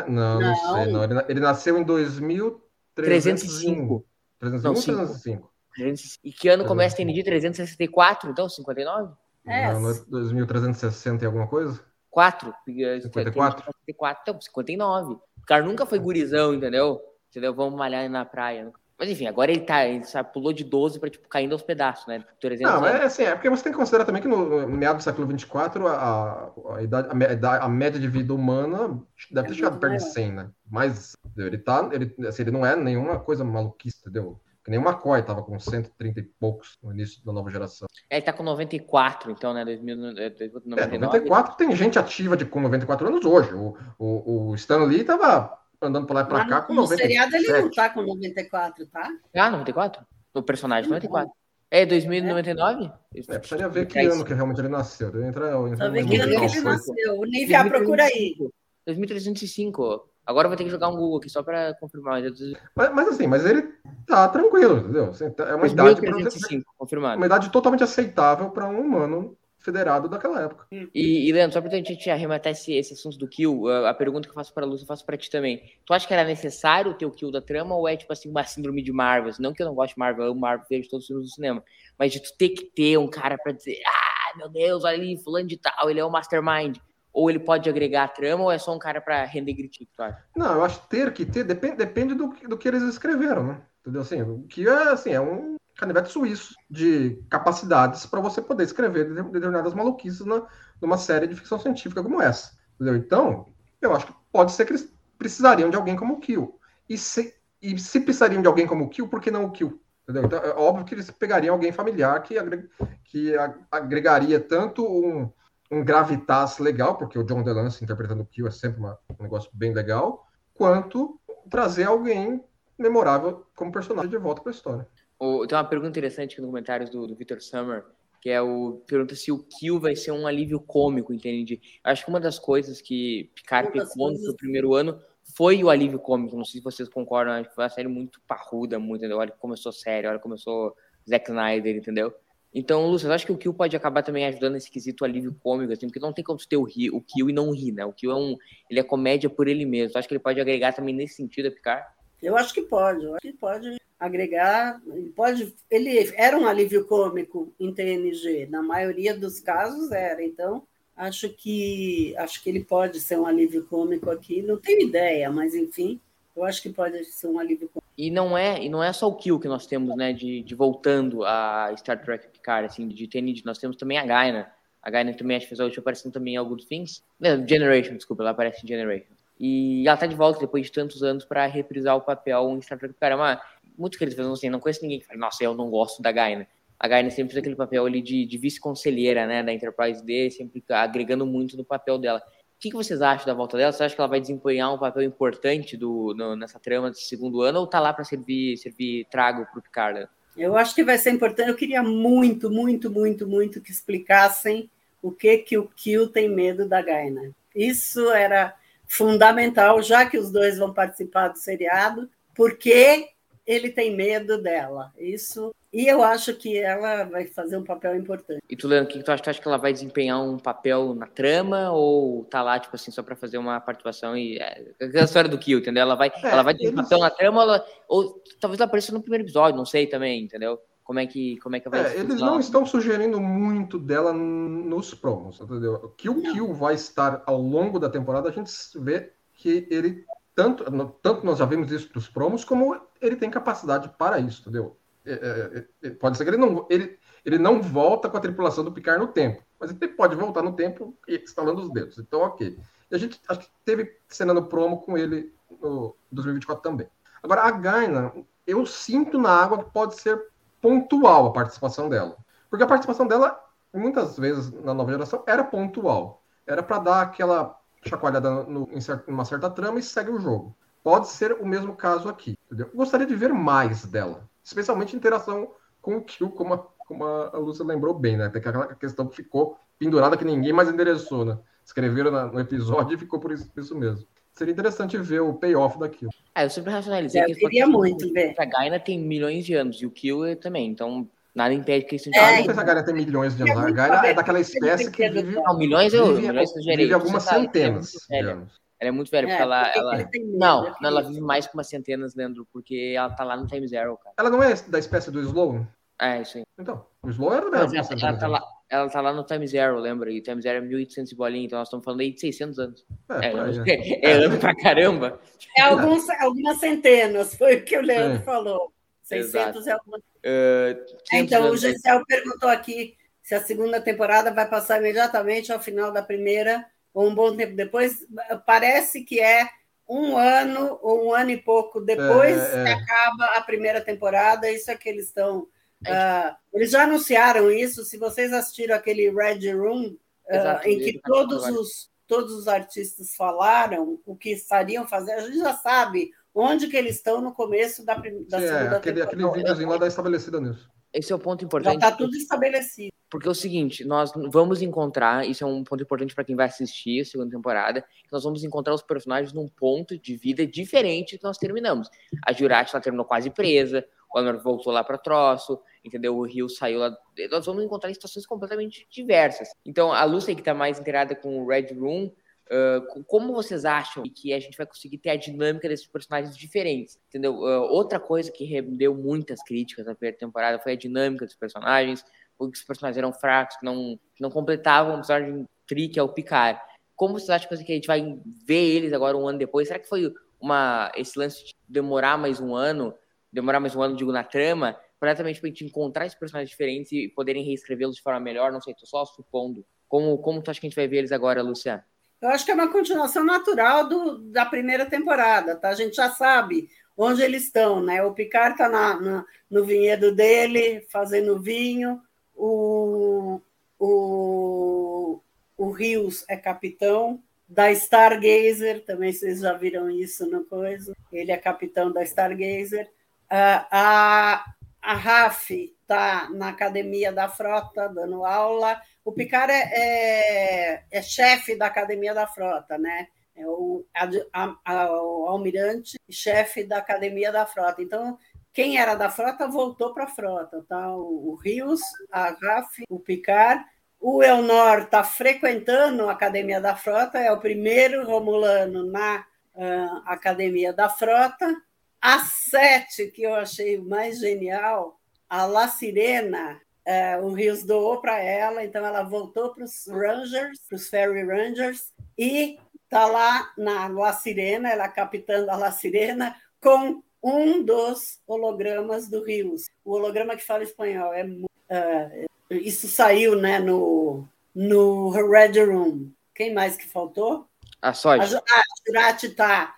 Não, não, Não. sei. Não. Ele, ele nasceu em 2305. 305. 305 Não, ou cinco. 305? 300 E que ano começa TND? 364, então? 59? É, Não, não é 2360 e alguma coisa? 4? 54? 54, então, 59. O cara nunca foi gurizão, entendeu? Entendeu? Vamos malhar na praia. Mas enfim, agora ele tá, ele sabe, pulou de 12 pra, tipo, caindo aos pedaços, né? 300 Não, é assim, é porque você tem que considerar também que no, no meado do século 24 a, a, a idade, a, a média de vida humana deve ter É chegado perto de maior. 100, né? Mas entendeu? ele tá, ele, assim, ele não é nenhuma coisa maluquice, entendeu? Que nem o McCoy tava com 130 e poucos no início da nova geração. É, ele tá com 94, então, né? 2000, é, É, 99. 94 tem gente ativa de com 94 anos hoje. O, o, o Stan Lee tava andando pra lá e pra Mas cá com no 97. seriado ele não tá com 94, tá? Ah, 94? O personagem 94. É 2099? É, precisaria ver que É ano que realmente ele nasceu. Deve entrar, entrar no que ano que ele nasceu. O Nívia, procura aí. 2305. Agora eu vou ter que jogar um Google aqui só pra confirmar. mas Mas, assim, mas ele tá tranquilo, entendeu? Tá- É uma idade, pra- 2305, confirmado. uma idade totalmente aceitável para um humano federado daquela época. E, e Leandro, só pra gente arrematar esse, esse assunto do kill, a, a pergunta que eu faço pra Lúcia, eu faço pra ti também. Tu acha que era necessário ter o kill da trama ou é tipo assim, uma síndrome de Marvel? Não que eu não gosto de Marvel, eu amo Marvel, vejo todos os filmes do cinema. Mas de tu ter que ter um cara pra dizer, ah, meu Deus, olha ali, fulano de tal, ele é o mastermind. Ou ele pode agregar a trama ou é só um cara pra render gritinho, tu acha? Não, eu acho ter que ter depende, depende do, do que eles escreveram, né? Entendeu? Assim, o que é assim, é um canivete suíço de capacidades para você poder escrever de- determinadas maluquices na, numa série de ficção científica como essa. Entendeu? Então, eu acho que pode ser que eles precisariam de alguém como o Kill. E se, e se precisariam de alguém como o Kill, por que não o Kill? Entendeu? Então, é óbvio que eles pegariam alguém familiar que agregaria tanto um, um gravitas legal, porque o John DeLance interpretando o Kill é sempre uma, um negócio bem legal, quanto trazer alguém memorável como personagem de volta para a história. O, tem uma pergunta interessante aqui nos comentários do, do Victor Summer, que é o pergunta se o Kill vai ser um alívio cômico, entende? Acho que uma das coisas que Picard pecou no primeiro ano foi o alívio cômico. Não sei se vocês concordam, acho que foi uma série muito parruda, muito, entendeu? Olha que começou sério, olha que começou Zack Snyder, entendeu? Então, Lúcio, acho que o Kill pode acabar também ajudando nesse quesito alívio cômico, assim, porque não tem como ter o, Kill e não rir, né? O Kill é um, ele é comédia por ele mesmo. Acho que ele pode agregar também nesse sentido a Picard. Eu acho que pode, eu acho que pode agregar, pode, ele era um alívio cômico em TNG, na maioria dos casos era, então acho que acho que ele pode ser um alívio cômico aqui, não tenho ideia, mas enfim, eu acho que pode ser um alívio. E não é, e não é só o Kill que nós temos, né, de, de voltando a Star Trek Picard, assim, de TNG, nós temos também a Gaina. A Gaina também acho que fez a última aparição também em alguns fins. Generation, desculpa, ela aparece em Generation. E ela tá de volta depois de tantos anos para reprisar o papel em Star Trek Picard. É uma, muito que eles fazem assim, não conheço ninguém que fala, nossa, eu não gosto da Gaina. A Gaina sempre fez aquele papel ali de, de vice-conselheira, né, da Enterprise D, sempre agregando muito no papel dela que, que vocês acham da volta dela? Você acha que ela vai desempenhar um papel importante do, no, nessa trama desse segundo ano ou tá lá para servir, servir trago para o Picard? Eu acho que vai ser importante. Eu queria muito, muito, muito, muito que explicassem o que que o Kill tem medo da Gaina. Isso era fundamental, já que os dois vão participar do seriado, porque ele tem medo dela. Isso e eu acho que ela vai fazer um papel importante. E tu, Leandro, o que tu acha? Tu acha que ela vai desempenhar um papel na trama ou tá lá, tipo assim, só para fazer uma participação e. É, a história do Kill, entendeu? Ela vai, é, ela vai ter um papel na trama, ela, ou talvez ela apareça no primeiro episódio, não sei também, entendeu? Como é que, como é que vai é, Eles não estão sugerindo muito dela nos promos, entendeu? Que o Kill vai estar ao longo da temporada, a gente vê que ele tanto, tanto nós já vimos isso dos promos, como ele tem capacidade para isso, entendeu? É, é, é, pode ser que ele não, ele, ele não volta com a tripulação do Picard no tempo, mas ele pode voltar no tempo instalando os dedos. Então, ok. E a gente acho que teve cena no promo com ele no 2024 também. Agora, a Gaina, eu sinto na água que pode ser pontual a participação dela. Porque a participação dela, muitas vezes na nova geração, era pontual. Era para dar aquela chacoalhada no, em uma certa trama e segue o jogo. Pode ser o mesmo caso aqui. Entendeu? Gostaria de ver mais dela especialmente interação com o Kill, como a, como a Lúcia lembrou bem, né? Tem aquela questão que ficou pendurada que ninguém mais endereçou, né? Escreveram na, no episódio e ficou por isso, por isso mesmo. Seria interessante ver o payoff daquilo. Ah, eu sempre racionalizei eu que queria muito ver. A Gaina tem milhões de anos e o Kill também, então nada impede que isso é, não sei se a Gaina tem milhões de anos. A Gaina é daquela espécie que vive. Não, milhões eu vive, milhões eu vive algumas centenas de anos. Ela é muito velha, porque é, ela. Porque ela... Não, não, ela vive mais que umas centenas, Leandro, porque ela tá lá no Time Zero, cara. Ela não é da espécie do Slow? É, isso aí. Então, o Slow era dela. Ela, ela, tá lá, ela tá lá no Time Zero, lembra? E o Time Zero é 1800 e bolinha, então nós estamos falando aí de 600 anos. É, é, é. é ano pra caramba. É alguns, algumas centenas, foi o que o Leandro falou. 600 Exato. é algumas. Uh, então, o Gessel perguntou aqui se a segunda temporada vai passar imediatamente ao final da primeira um bom tempo depois, parece que é um ano ou um ano e pouco depois é, é. que acaba a primeira temporada. Isso é que eles estão. Uh, eles já anunciaram isso. Se vocês assistiram aquele Red Room, uh, em que todos os, todos os artistas falaram o que estariam fazendo, a gente já sabe onde que eles estão no começo da, da Sim, segunda é, aquele, temporada. Aquele videozinho lá da estabelecida nisso. Esse é o ponto importante. Já está tudo estabelecido. Porque é o seguinte, nós vamos encontrar, isso é um ponto importante para quem vai assistir a segunda temporada, nós vamos encontrar os personagens num ponto de vida diferente que nós terminamos. A Jurati ela terminou quase presa, o Honor voltou lá para troço, entendeu? O Rio saiu lá. Nós vamos encontrar situações completamente diversas. Então, a Lucy que está mais inteirada com o Red Room, uh, como vocês acham que a gente vai conseguir ter a dinâmica desses personagens diferentes, entendeu? Uh, outra coisa que rendeu muitas críticas na primeira temporada foi a dinâmica dos personagens, que os personagens eram fracos, que não, não completavam o personagem tri, que é o Picard. Como vocês acham que a gente vai ver eles agora um ano depois? Será que foi uma, esse lance de demorar mais um ano, demorar mais um ano, digo, na trama, completamente para a gente encontrar esses personagens diferentes e poderem reescrevê-los de forma melhor? Não sei, tô só supondo. Como, como tu acha que a gente vai ver eles agora, Luciano? Eu acho que é uma continuação natural do, da primeira temporada, tá? A gente já sabe onde eles estão, né? O Picard está no vinhedo dele, fazendo vinho, o, o, o Rios é capitão da Stargazer, também vocês já viram isso no coisa. Ele é capitão da Stargazer. A, a, a Raf está na academia da frota, dando aula. O Picard é, é, é chefe da academia da frota, né? É o, a, a, o almirante chefe da academia da frota. Então, quem era da frota voltou para a frota, tá? O, Rios, a Raf, o Picard o Elnor está frequentando a Academia da Frota, é o primeiro Romulano na uh, Academia da Frota. A sete, que eu achei mais genial, a La Sirena, uh, o Rios doou para ela, então ela voltou para os Rangers, para os Ferry Rangers, e está lá na La Sirena, ela é capitã da La Sirena, com um dos hologramas do Rios. O holograma que fala espanhol é uh, isso saiu né, no, no Red Room. Quem mais que faltou? A Soja. A Jurati está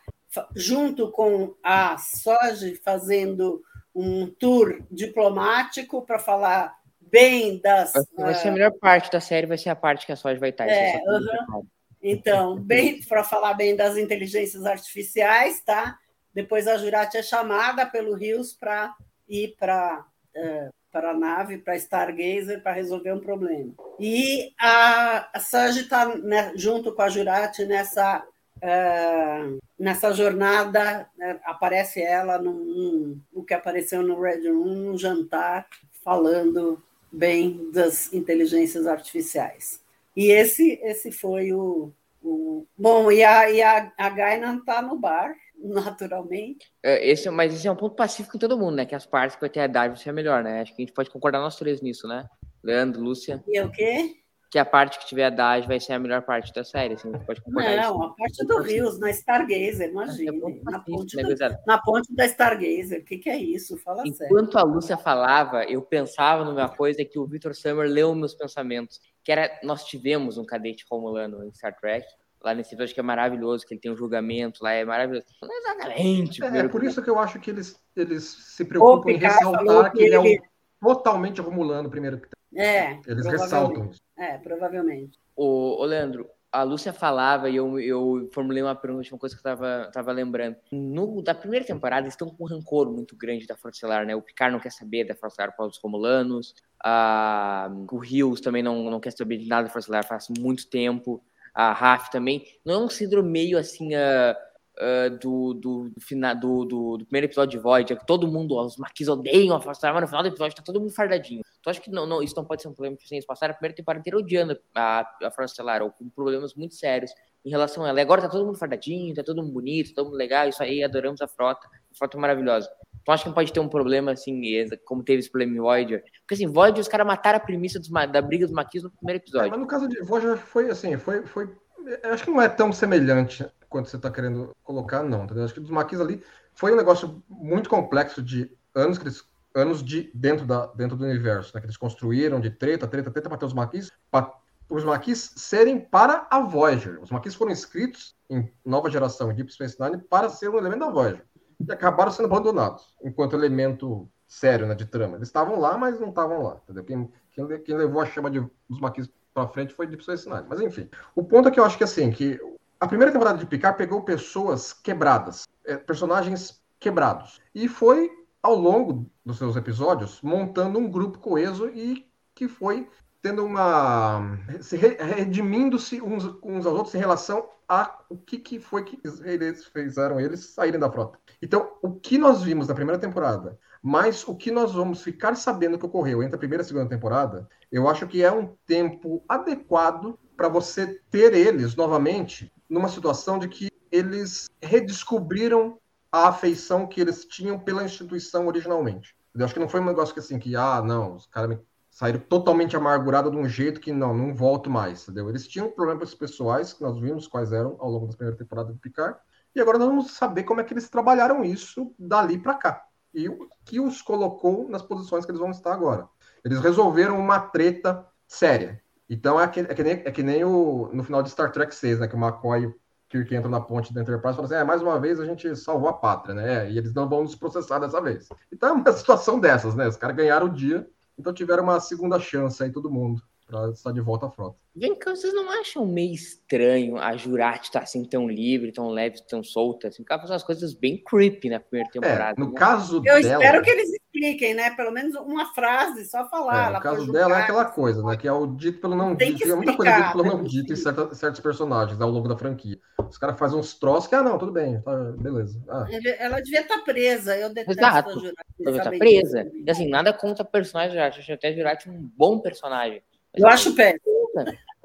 junto com a Soja fazendo um tour diplomático para falar bem das. Vai ser a melhor parte da série, vai ser a parte que a Soja vai estar. É, uhum. Então, bem para falar bem das inteligências artificiais, tá? Depois a Jurati é chamada pelo Rios para ir para uh, para a nave, para Stargazer, para resolver um problema. E a, a Sanji está né, junto com a Jurati nessa, uh, nessa jornada, né, aparece ela num, o que apareceu no Red Room, num jantar, falando bem das inteligências artificiais. E esse, esse foi o, o... Bom, e a, e a, a Gainan está no bar, naturalmente. É, esse, mas esse é um ponto pacífico em todo mundo, né? Que as partes que vai ter a idade vai ser melhor, né? Acho que a gente pode concordar nós três nisso, né? Leandro, Lúcia. E o quê? Que a parte que tiver a idade vai ser a melhor parte da série, assim, a gente pode concordar Não, isso. a parte do Rios, na Stargazer, imagina. É na, ponte né, do, na ponte da Stargazer, o que, que é isso? Fala Enquanto sério. a Lúcia falava, eu pensava numa coisa que o Victor Summer leu meus pensamentos, que era, nós tivemos um cadete romulano em Star Trek, lá nesse episódio que é maravilhoso, que ele tem um julgamento lá, é maravilhoso. Não exatamente. É, é por isso que eu acho que eles, eles se preocupam em ressaltar que, ele é um totalmente romulano primeiro. É. Eles ressaltam isso. É, provavelmente. O, o Leandro, a Lúcia falava e eu, eu formulei uma pergunta, uma coisa que eu tava, tava lembrando. No, da primeira temporada, eles estão com um rancor muito grande da Força Estelar, né? O Picard não quer saber da Força Estelar para os Romulanos, a, o Rios também não, não quer saber de nada da Força Estelar faz muito tempo a Raf também, não é um síndrome meio assim uh, uh, do, do, do, do, do, do, primeiro episódio de Void, é que todo mundo, os Marquis odeiam a Força mas no final do episódio tá todo mundo fardadinho. Tu acha que não, não, isso não pode ser um problema, assim, eles passaram a primeira temporada inteira odiando a, a Força Estelar, ou com problemas muito sérios em relação a ela. E agora tá todo mundo fardadinho, tá todo mundo bonito, tá todo mundo legal, isso aí, adoramos a frota, é maravilhosa. Tu acha que não pode ter um problema assim, como teve esse problema em Voyager? Porque assim, Voyager, os caras mataram a premissa dos, da briga dos Maquis no primeiro episódio. É, mas no caso de Voyager foi assim, foi, foi. Acho que não é tão semelhante quanto você está querendo colocar, não. Entendeu? Acho que dos Maquis ali foi um negócio muito complexo de anos que eles, anos de dentro, da, dentro do universo, né? Que eles construíram de treta, treta, treta para ter os Maquis, para os Maquis serem para a Voyager. Os Maquis foram escritos em nova geração, Deep Space Nine, para ser um elemento da Voyager e acabaram sendo abandonados enquanto elemento sério né, de trama. Eles estavam lá, mas não estavam lá. Entendeu? Quem, quem, quem, levou a chama de, dos maquis para frente foi Deep Space Nine. Mas enfim, o ponto é que eu acho que assim, que a primeira temporada de Picard pegou pessoas quebradas, é, personagens quebrados, e foi ao longo dos seus episódios montando um grupo coeso e que foi tendo uma se redimindo-se uns, uns aos outros em relação a o que, que foi que eles fizeram eles saírem da frota. Então, o que nós vimos na primeira temporada, mas o que nós vamos ficar sabendo que ocorreu entre a primeira e a segunda temporada, eu acho que é um tempo adequado para você ter eles novamente numa situação de que eles redescobriram a afeição que eles tinham pela instituição originalmente. Eu acho que não foi um negócio que assim, que, ah, não, os caras saíram totalmente amargurados de um jeito que não, não volto mais, entendeu? Eles tinham problemas pessoais, que nós vimos quais eram ao longo da primeira temporada do Picard, e agora nós vamos saber como é que eles trabalharam isso dali para cá. E o que os colocou nas posições que eles vão estar agora. Eles resolveram uma treta séria. Então é que, é que, nem, é que nem o, no final de Star Trek 6, né? Que o McCoy Kirk entram na ponte da Enterprise e falam assim: é, mais uma vez a gente salvou a pátria, né? E eles não vão nos processar dessa vez. Então é uma situação dessas, né? Os caras ganharam o dia, então tiveram uma segunda chance aí, todo mundo, para estar de volta à frota. Vem cá, vocês não acham meio estranho a Jurati estar assim tão livre, tão leve, tão solta? Assim, ela faz umas coisas bem creepy na primeira temporada. É, no né? caso Eu dela. espero que eles expliquem, né? Pelo menos uma frase, só falar. É, no caso dela é aquela coisa, né? Que é o dito pelo não dito. Tem muita coisa dito pelo não dito em explicar. certa- certos personagens ao longo da franquia. Os caras fazem uns troços que, ah, não, tudo bem, tá, beleza. Ah, Ela devia estar presa. Eu detesto Exato. a Jurati. Ela tá saber presa. E assim, nada contra a personagem Jurati. Acho até a Jurati um bom personagem. Eu acho péssimo.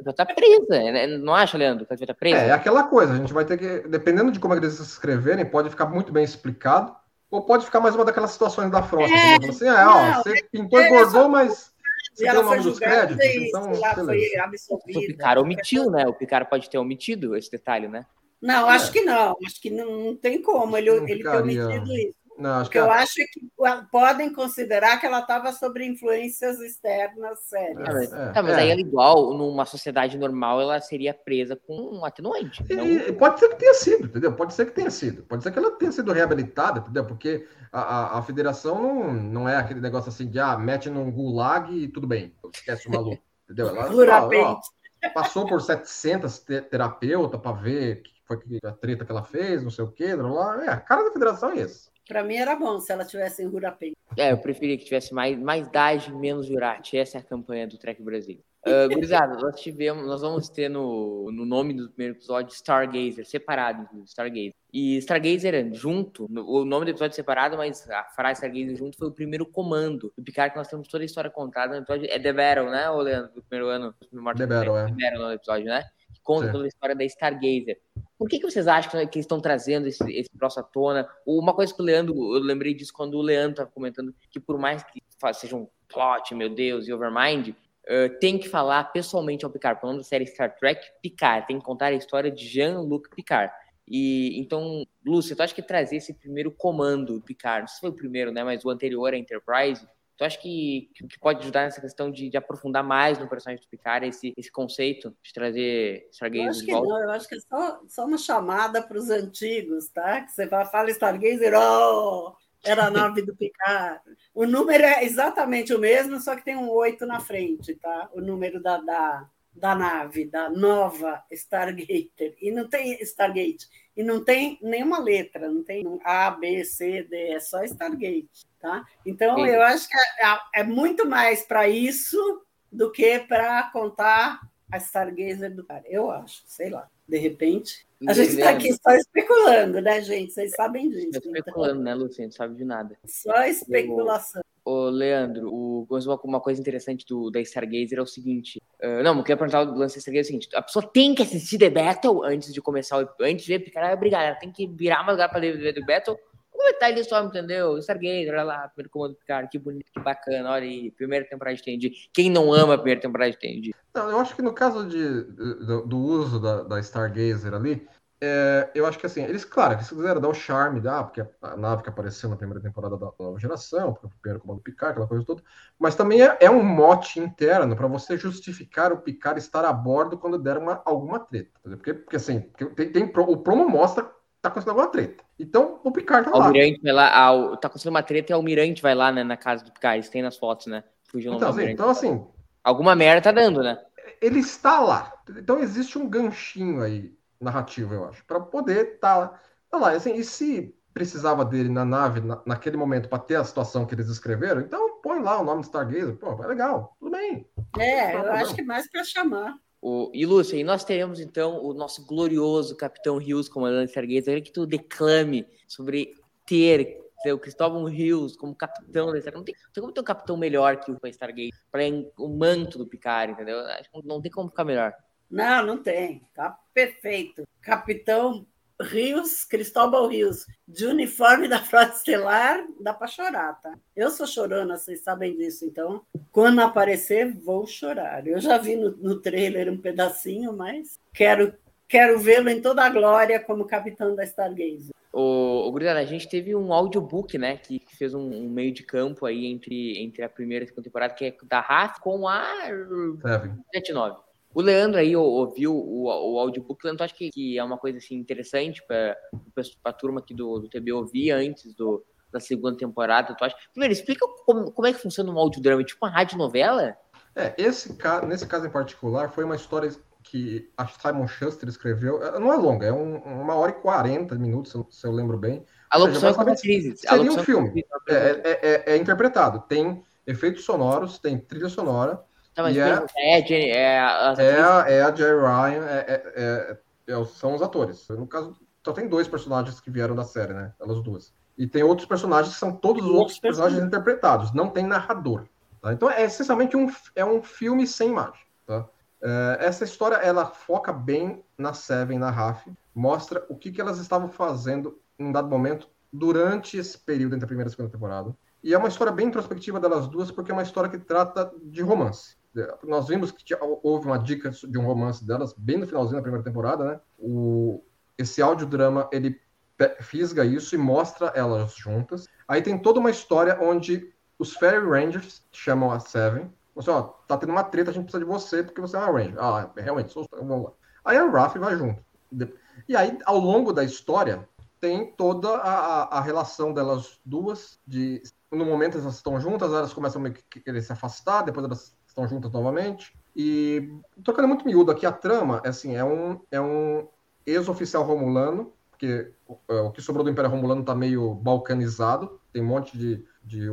Ela tá presa. né? Não acha, Leandro? Que ela estar presa? É, é aquela coisa, a gente vai ter que, dependendo de como eles escreverem, pode ficar muito bem explicado, ou pode ficar mais uma daquelas situações da frota. É, entendeu? assim, ah, ó, não, você pintou e é bordou, só- mas E você tem ela o nome dos créditos, e então, lá, foi. O. Picard omitiu, né? O Picard pode ter omitido esse detalhe, né? Não, acho que não. Acho que não, não tem como ele, Não ele ter omitido isso. Não, acho que eu acho é que podem considerar que ela estava sob influências externas sérias. Mas, é, tá, mas é. aí ela igual, numa sociedade normal, ela seria presa com um atenuante. E- pode ser que tenha sido, entendeu? Pode ser que tenha sido. Pode ser que ela tenha sido reabilitada, entendeu? Porque a, a, a federação não, não é aquele negócio assim de, ah, mete num gulag e tudo bem, esquece o maluco, entendeu? Ela, ó, Duramente. ó, passou por 700 te- terapeutas para ver que foi que- a treta que ela fez, não sei o quê, blá, blá. é, a cara da federação é esse. Para mim era bom se ela tivesse em Rurapém. É, eu preferia que tivesse mais, mais Dage, menos Jurati. Essa é a campanha do Trek Brasil. Uh, gurizada, nós tivemos, nós vamos ter no, no nome do primeiro episódio Stargazer, separado, inclusive, Stargazer. E Stargazer junto, no- o nome do episódio é separado, mas a frase Stargazer junto foi o primeiro comando do Picard, que nós temos toda a história contada no episódio. É The Battle, né, ô Leandro, do primeiro ano? do Mortal The Battle, é. The Battle no episódio, né? Conta toda a história da Stargazer. Por que, que vocês acham que, eles estão trazendo esse, esse troço à tona? Uma coisa que o Leandro, eu lembrei disso quando o Leandro estava comentando, que por mais que seja um plot, meu Deus, e Overmind, eh, tem que falar pessoalmente ao Picard. Falando da série Star Trek, Picard, tem que contar a história de Jean-Luc Picard. E então, Lúcia, tu acha que trazer esse primeiro comando do Picard, não sei se foi o primeiro, né, mas o anterior, a Enterprise, tu acha que, que pode ajudar nessa questão de, de aprofundar mais no personagem do Picard esse, esse conceito de trazer Stargazer de volta? não, eu acho que é só, só uma chamada para os antigos, tá? Que você fala, fala Stargazer, oh, era a nave do Picard. O número é exatamente o mesmo, só que tem um oito na frente, tá? O número da, da, da nave, da nova Stargater. E não tem Stargate. E não tem nenhuma letra, não tem A, B, C, D, é só Stargate, tá? Então, Sim. eu acho que é, é muito mais para isso do que para contar a Stargazer do cara. Eu acho, sei lá. De repente, a gente está aqui só especulando, né, gente? Vocês sabem disso. Tá então, especulando, né, Luciano? Não sabe de nada. só especulação. Ô, Leandro, o, uma, coisa interessante do, da Stargazer é o seguinte. ah, não, eu queria perguntar do lance da Stargazer é o seguinte: a pessoa tem que assistir The Battle antes de começar o antes de ver Picard, é obrigado, ela tem que virar mais lugar pra ver The Battle. Comentar ele só, entendeu? Stargazer, olha lá, primeiro comando do Picard, que bonito, que bacana, olha aí, primeira temporada de Tendi. Quem não ama a primeira temporada de Tendi? Não, eu acho que no caso de, do, do uso da, da Stargazer ali, é, eu acho que assim, eles, claro, eles quiseram dar o charme, da, porque a nave que apareceu na primeira temporada da nova geração, porque o primeiro comando Picard, aquela coisa toda, mas também é, é um mote interno para você justificar o Picard estar a bordo quando der uma, alguma treta. Porque, porque assim, tem, tem o promo mostra que tá acontecendo alguma treta. Então o Picard tá O lá. Almirante vai lá, ao, tá acontecendo uma treta e o Almirante vai lá, né, na casa do Picard, eles têm nas fotos, né? Fugiu Então, assim, então, assim, Alguma merda tá dando, né? ele está lá. Então existe um ganchinho aí narrativo, eu acho, para poder estar tá, tá lá. Assim, e se precisava dele na nave na- naquele momento para ter a situação que eles escreveram, então põe lá o nome do Stargazer. Pô, é legal, tudo bem. É, eu não. acho que mais para chamar. O, e Lúcia, e nós teremos então o nosso glorioso Capitão Rios, comandante Stargazer. Que tu declame sobre ter o Cristóvão Rios como capitão da Stargazer. Não tem, não tem como ter um capitão melhor que o Stargazer para o manto do Picard, entendeu? Acho que não tem como ficar melhor. Não, não tem. Tá perfeito. Capitão Rios, Cristóbal Rios, de uniforme da Frota Estelar, dá para chorar, tá? Eu sou chorona, vocês sabem disso, então quando aparecer, vou chorar. Eu já vi no, no trailer um pedacinho, mas quero, quero vê-lo em toda a glória como capitão da Stargazer. O, o a gente teve um audiobook, né, que fez um, um meio de campo aí entre, entre a primeira e a segunda temporada, que é da RAF com a Seven. 79. O Leandro aí ouviu o, o audiobook, Leandro, tu acha que, que é uma coisa assim interessante para a turma aqui do, do TB ouvir antes do, da segunda temporada, tu acha? Primeiro, explica como, como é que funciona um audiodrama, tipo uma rádio novela? É, esse ca... nesse caso em particular foi uma história que a Simon Schuster escreveu. É, Não é longa, é um- uma hora e quarenta minutos, se eu- lembro bem. A locução seja, é. A Seria um é filme. É, é- é- é interpretado. Tem efeitos sonoros, tem trilha sonora. Tá, mas e é- a Jenny, é, a- É, a- é a Jerry Ryan, é- é- é- é- são os atores. No caso, só tem dois personagens que vieram da série, né? Elas duas. E tem outros personagens que são todos os Outros personagens interpretados, não tem narrador. tá? Então é essencialmente um, é um filme sem imagem. Tá? É, essa história ela foca bem na Seven, na Raf, mostra o que, que elas estavam fazendo em um dado momento durante esse período entre a primeira e a segunda temporada. E é uma história bem introspectiva delas duas, porque é uma história que trata de romance. Nós vimos que houve uma dica de um romance delas bem no finalzinho da primeira temporada, né? O, esse audiodrama, ele fisga isso e mostra elas juntas. Aí tem toda uma história onde os Fairy Rangers chamam a Seven. Você, ó, tá tendo uma treta, a gente precisa de você porque você é uma Ranger. Ah, realmente, sou, então vamos lá. Aí a Raph vai junto. E aí, ao longo da história, tem toda a, a- relação delas duas, de no momento elas estão juntas, elas começam a querer se afastar, depois elas estão juntas novamente. E tocando muito miúdo aqui, a trama, é assim, é um, é um ex-oficial romulano, porque é, o que sobrou do Império Romulano tá meio balcanizado, tem um monte de, de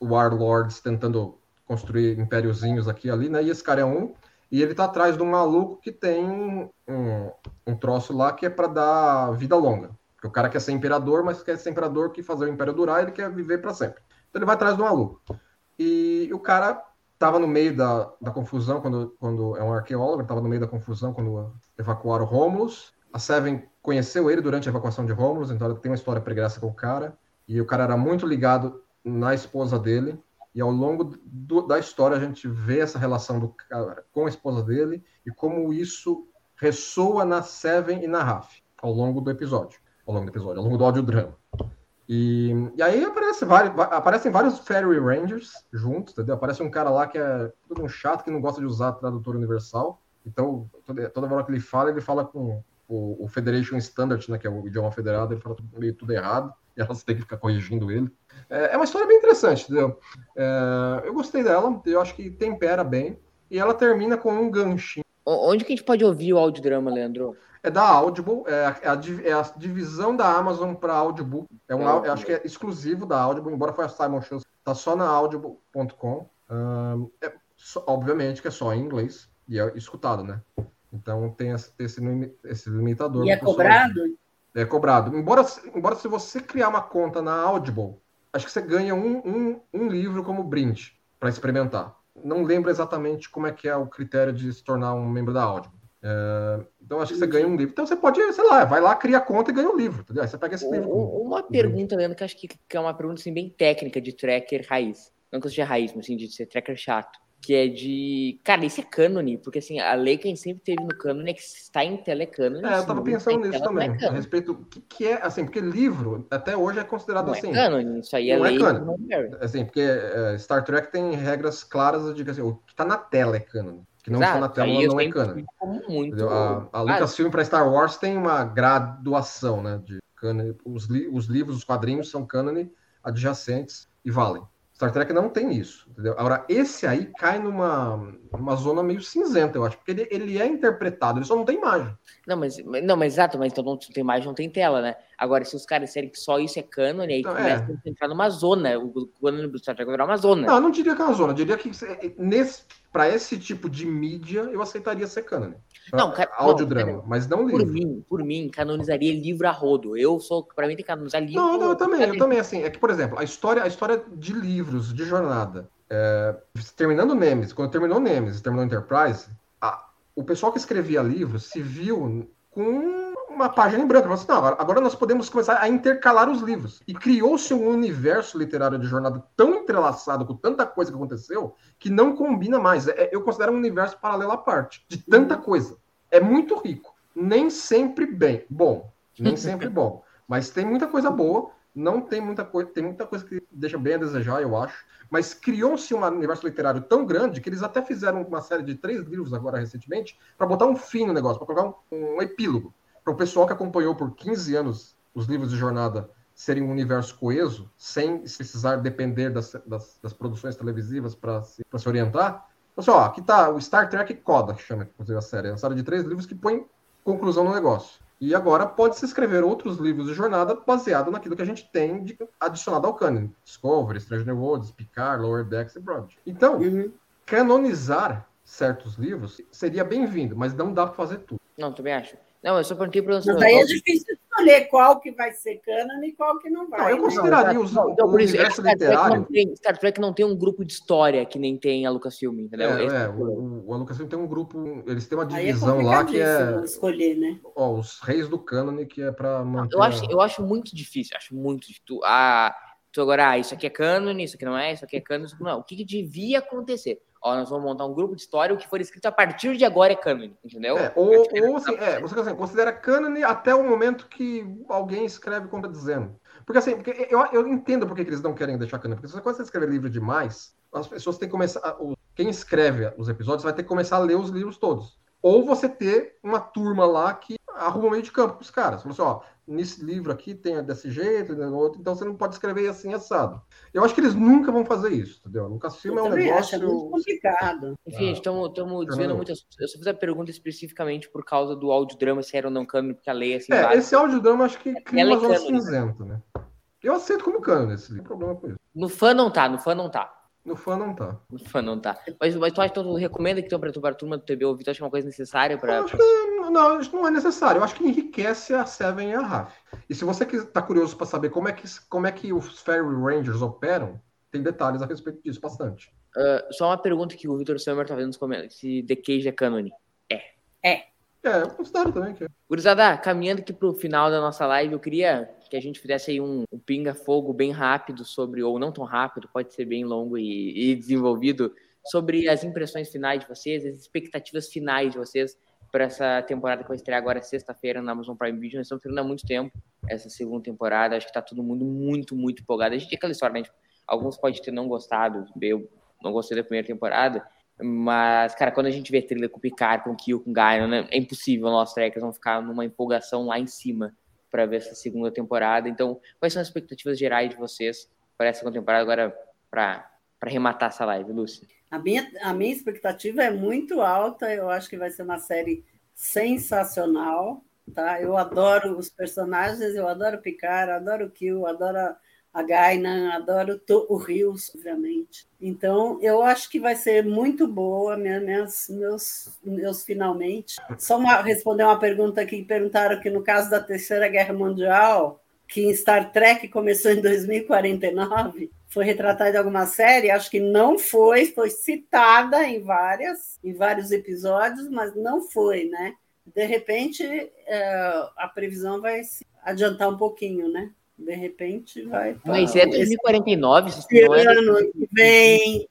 warlords tentando construir impériozinhos aqui ali, né? E esse cara é um, e ele tá atrás de um maluco que tem um, um troço lá que é para dar vida longa. Porque o cara quer ser imperador, mas quer ser imperador que fazer o império durar, ele quer viver para sempre. Então ele vai atrás do maluco. E o cara estava no meio da, da confusão quando, quando é um arqueólogo, estava no meio da confusão quando evacuaram Romulus. A Seven conheceu ele durante a evacuação de Romulus, então ela tem uma história pregressa com o cara. E o cara era muito ligado na esposa dele. E ao longo do- da história a gente vê essa relação do cara com a esposa dele e como isso ressoa na Seven e na Raf ao longo do episódio. Ao longo do episódio, ao longo do audiodrama. E, e aí aparece vários, aparecem vários Fairy Rangers juntos, entendeu? Aparece um cara lá que é todo um chato que não gosta de usar tradutor universal. Então, toda, toda hora que ele fala, ele fala com o, o Federation Standard, né, que é o idioma federado, ele fala tudo- meio tudo errado, e elas têm que ficar corrigindo ele. É, é uma história bem interessante, entendeu? É, eu gostei dela, eu acho que tempera bem, e ela termina com um ganchinho. Onde que a gente pode ouvir o audiodrama, Leandro? É da Audible, é a, é a é divisão da Amazon para audiobook. É um, eu acho que é exclusivo da Audible, embora foi a Simon Schuster. Tá só na audible.com. É só- obviamente que é só em inglês e é escutado, né? Então tem esse, esse, limi- esse limitador. E é cobrado? É cobrado. Embora, embora se você criar uma conta na Audible, acho que você ganha um, um, um livro como brinde para experimentar. Não lembro exatamente como é que é o critério de se tornar um membro da Audible. É, então acho que você ganha um livro. Então você pode, sei lá, vai lá, cria a conta e ganha o livro, entendeu? Aí você pega esse livro. Uma pergunta, Leandro, que acho que que é uma pergunta assim, bem técnica de tracker raiz. Não que eu seja raiz, mas assim, de ser tracker chato. Que é de. Cara, isso é cânone, porque assim, a lei que a gente sempre teve no cânone é que está em tela é cânone. É, eu tava não pensando nisso não é também, a cânone. respeito do que, que é, assim, porque livro até hoje é considerado Não assim. é cânone, isso aí é Não é lei. cânone. do Roddenberry. Assim, porque é, Star Trek tem regras claras, eu digo assim, o que tá na tela é canon. Que não está na Exato, tela aí eu não é canon. muito. A, a Ah, Lucasfilm para Star Wars tem uma graduação, né? De canon. Os, li- os livros, os quadrinhos são canon adjacentes e valem. Star Trek não tem isso, entendeu? Agora, esse aí cai numa, numa zona meio cinzenta, eu acho, porque ele, ele é interpretado, ele só não tem imagem. Não, mas, não, mas exato, mas então não tem mais, não tem tela, né? Agora, se os caras disserem que só isso é cânone, aí Então, começa é. a entrar numa zona. O cânone do Star Trek vai virar uma zona. Não, eu não diria que é uma zona, eu diria que nesse, para esse tipo de mídia eu aceitaria ser canon. Não, não, Audiodrama, mas não Por livro. mim, por mim, canonizaria livro a rodo. Eu sou, pra mim tem que canonizar livro. Não, não, eu também, eu também, assim, é que, por exemplo, a história, a história de livros, de jornada, é, terminando Nemesis, quando terminou Nemesis, terminou Enterprise, a- o pessoal que escrevia livros se viu com uma página em branco, falou assim, não, agora, nós podemos começar a intercalar os livros. E criou-se um universo literário de jornada tão entrelaçado com tanta coisa que aconteceu, que não combina mais. É- eu considero um universo paralelo à parte, de tanta coisa. É muito rico. Nem sempre bem. Bom, nem sempre bom. Mas tem muita coisa boa, não tem muita coisa, tem muita coisa que deixa bem a desejar, eu acho. Mas criou-se um universo literário tão grande que eles até fizeram uma série de três livros agora recentemente para botar um fim no negócio, para colocar um, um epílogo. Para o pessoal que acompanhou por 15 anos os livros de jornada serem um universo coeso, sem precisar depender das, das, das produções televisivas para se, se orientar. Então, ó, aqui está o Star Trek Coda, que chama inclusive a série. É uma série de três livros que põe conclusão no negócio. E agora pode-se escrever outros livros de jornada baseado naquilo que a gente tem de, adicionado ao canon. Discovery, Stranger Worlds, Picard, Lower Decks e Broad. Então, uhum. canonizar certos livros seria bem-vindo, mas não dá para fazer tudo. Não, também acho. Não, eu só perguntei para você. Mas aí é difícil escolher qual que vai ser canon e qual que não vai. Não, eu consideraria os, não, então, o universo Star literário... Trek tem, Star Trek não tem um grupo de história que nem tem a Lucasfilm, entendeu? É, é o, o, a Lucasfilm tem um grupo, eles têm uma é divisão é lá que é... escolher, né? Ó, os reis do canon, que é para manter... Eu acho, eu acho muito difícil, acho muito difícil. Ah, tu agora, ah, isso aqui é canon, isso aqui não é, isso aqui é canon, isso aqui não é. O que, que devia acontecer? Ó, nós vamos montar um grupo de história, o que for escrito a partir de agora é cânone, entendeu? É, ou, ou assim, é, você assim, considera cânone até o momento que alguém escreve contradizendo. Porque assim, porque eu, eu entendo porque que eles não querem deixar cânone, porque quando você escrever livro demais, as pessoas têm que começar, quem escreve os episódios vai ter que começar a ler os livros todos. Ou você ter uma turma lá que arruma meio de campo para os caras. Fala assim, ó, nesse livro aqui tem desse jeito, no outro, então você não pode escrever assim assado. Eu acho que eles nunca vão fazer isso, entendeu? Nunca filme é um negócio. Acho, é muito complicado. Enfim, estamos ah, desvendo muito. Eu só fiz a pergunta especificamente por causa do audiodrama, se era ou não câmera, porque a lei assim. É, esse audiodrama acho que é, cria uma zona cinzenta, né? Eu aceito como cano esse livro, não tem problema com isso. No fã não tá, no fã não tá. No fã não tá. No fã não tá. Mas, mas tu acha que tu recomenda que então para tu para a turma do TB ouvir, tu acha uma coisa necessária para não, isso não é necessário. Eu acho que enriquece a Seven e a Raf. E se você está curioso para saber como é, que, como é que os Fairy Rangers operam, tem detalhes a respeito disso, bastante. Uh, só uma pergunta que o Victor Summer tá vendo nos comentários: se The Cage é canon. É. É. É, eu considero também que é. Gurizada, caminhando aqui pro final da nossa live, eu queria que a gente fizesse aí um, um pinga-fogo bem rápido sobre, ou não tão rápido, pode ser bem longo e, e desenvolvido, sobre as impressões finais de vocês, as expectativas finais de vocês para essa temporada que vai estrear agora sexta-feira na Amazon Prime Video. Nós estamos esperando há muito tempo essa segunda temporada. Acho que está todo mundo muito, muito empolgado. A gente tem aquela história, né? Tipo, alguns podem ter não gostado. Eu não gostei da primeira temporada. Mas, cara, quando a gente vê trilha com Picard, com Kill, com o Gaia, né, é impossível nós trekkers vão ficar numa empolgação lá em cima para ver essa segunda temporada. Então, quais são as expectativas gerais de vocês para essa segunda temporada agora para arrematar essa live, Lúcia? A minha, a minha expectativa é muito alta, eu acho que vai ser uma série sensacional, tá? Eu adoro os personagens, eu adoro Picard, adoro Kill, adoro a Gainan, adoro o Rios, obviamente. Então, eu acho que vai ser muito boa, minhas, meus, meus finalmente. Só uma, responder uma pergunta que perguntaram que no caso da Terceira Guerra Mundial, que em Star Trek começou em 2049, foi retratada em alguma série, acho que não foi, foi citada em várias, em vários episódios, mas não foi, né? De repente, é, a previsão vai se adiantar um pouquinho, né? De repente vai. Mas é 2049, esse ano que vem.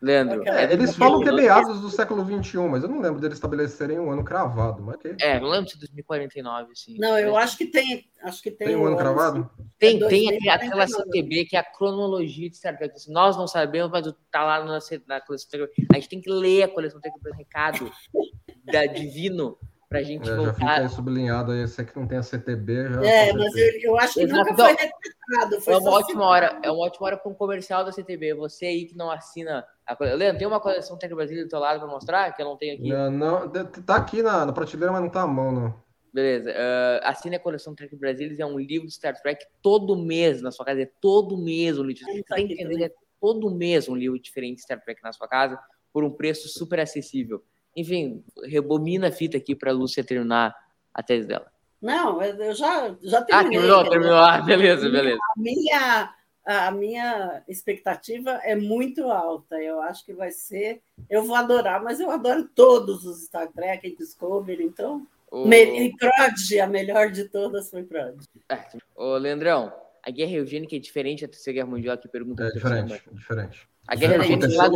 Leandro. É, eles falam que é meados do século XXI, mas eu não lembro deles estabelecerem um ano cravado. Mas que... É, não lembro se 2049, sim. Não, eu acho que tem. Acho que tem, tem um ano cravado? Tem, é tem aquela CTB que é a cronologia de Star Trek. Nós não sabemos, mas tá lá na, na coleção A gente tem que ler a coleção Trek o recado da Divino para a gente é, voltar. Já fica aí sublinhado aí, você que não tem a CTB já. É, mas eu, eu, acho que Exato. nunca foi retratado. Foi é uma ótima hora, é uma ótima hora para um comercial da CTB. Você aí que não assina a. Leandro, tem uma coleção Tec Brasil do teu lado para mostrar que eu não tenho aqui? Não, não, tá aqui na, na prateleira, mas não tá à mão, não. Beleza. Uh, assine a coleção Trek Brasil, é um livro de Star Trek todo mês na sua casa. É todo mês um livro. Você tem que entender, é todo mês um livro diferente de Star Trek na sua casa por um preço super acessível. Enfim, rebobina a fita aqui para a Lúcia terminar a tese dela. Não, eu já, já terminei. Ah, terminou, terminou. Ah, beleza, beleza. A minha, a minha expectativa é muito alta. Eu acho que vai ser. Eu vou adorar, mas eu adoro todos os Star Trek, Discovery, então. O... E Prodigy, a melhor de todas foi Prodigy. É. Ô, Leandrão, a guerra eugênica é diferente da Terceira Guerra Mundial? Que pergunta é diferente, diferente. A Guerra das lá Aconteceu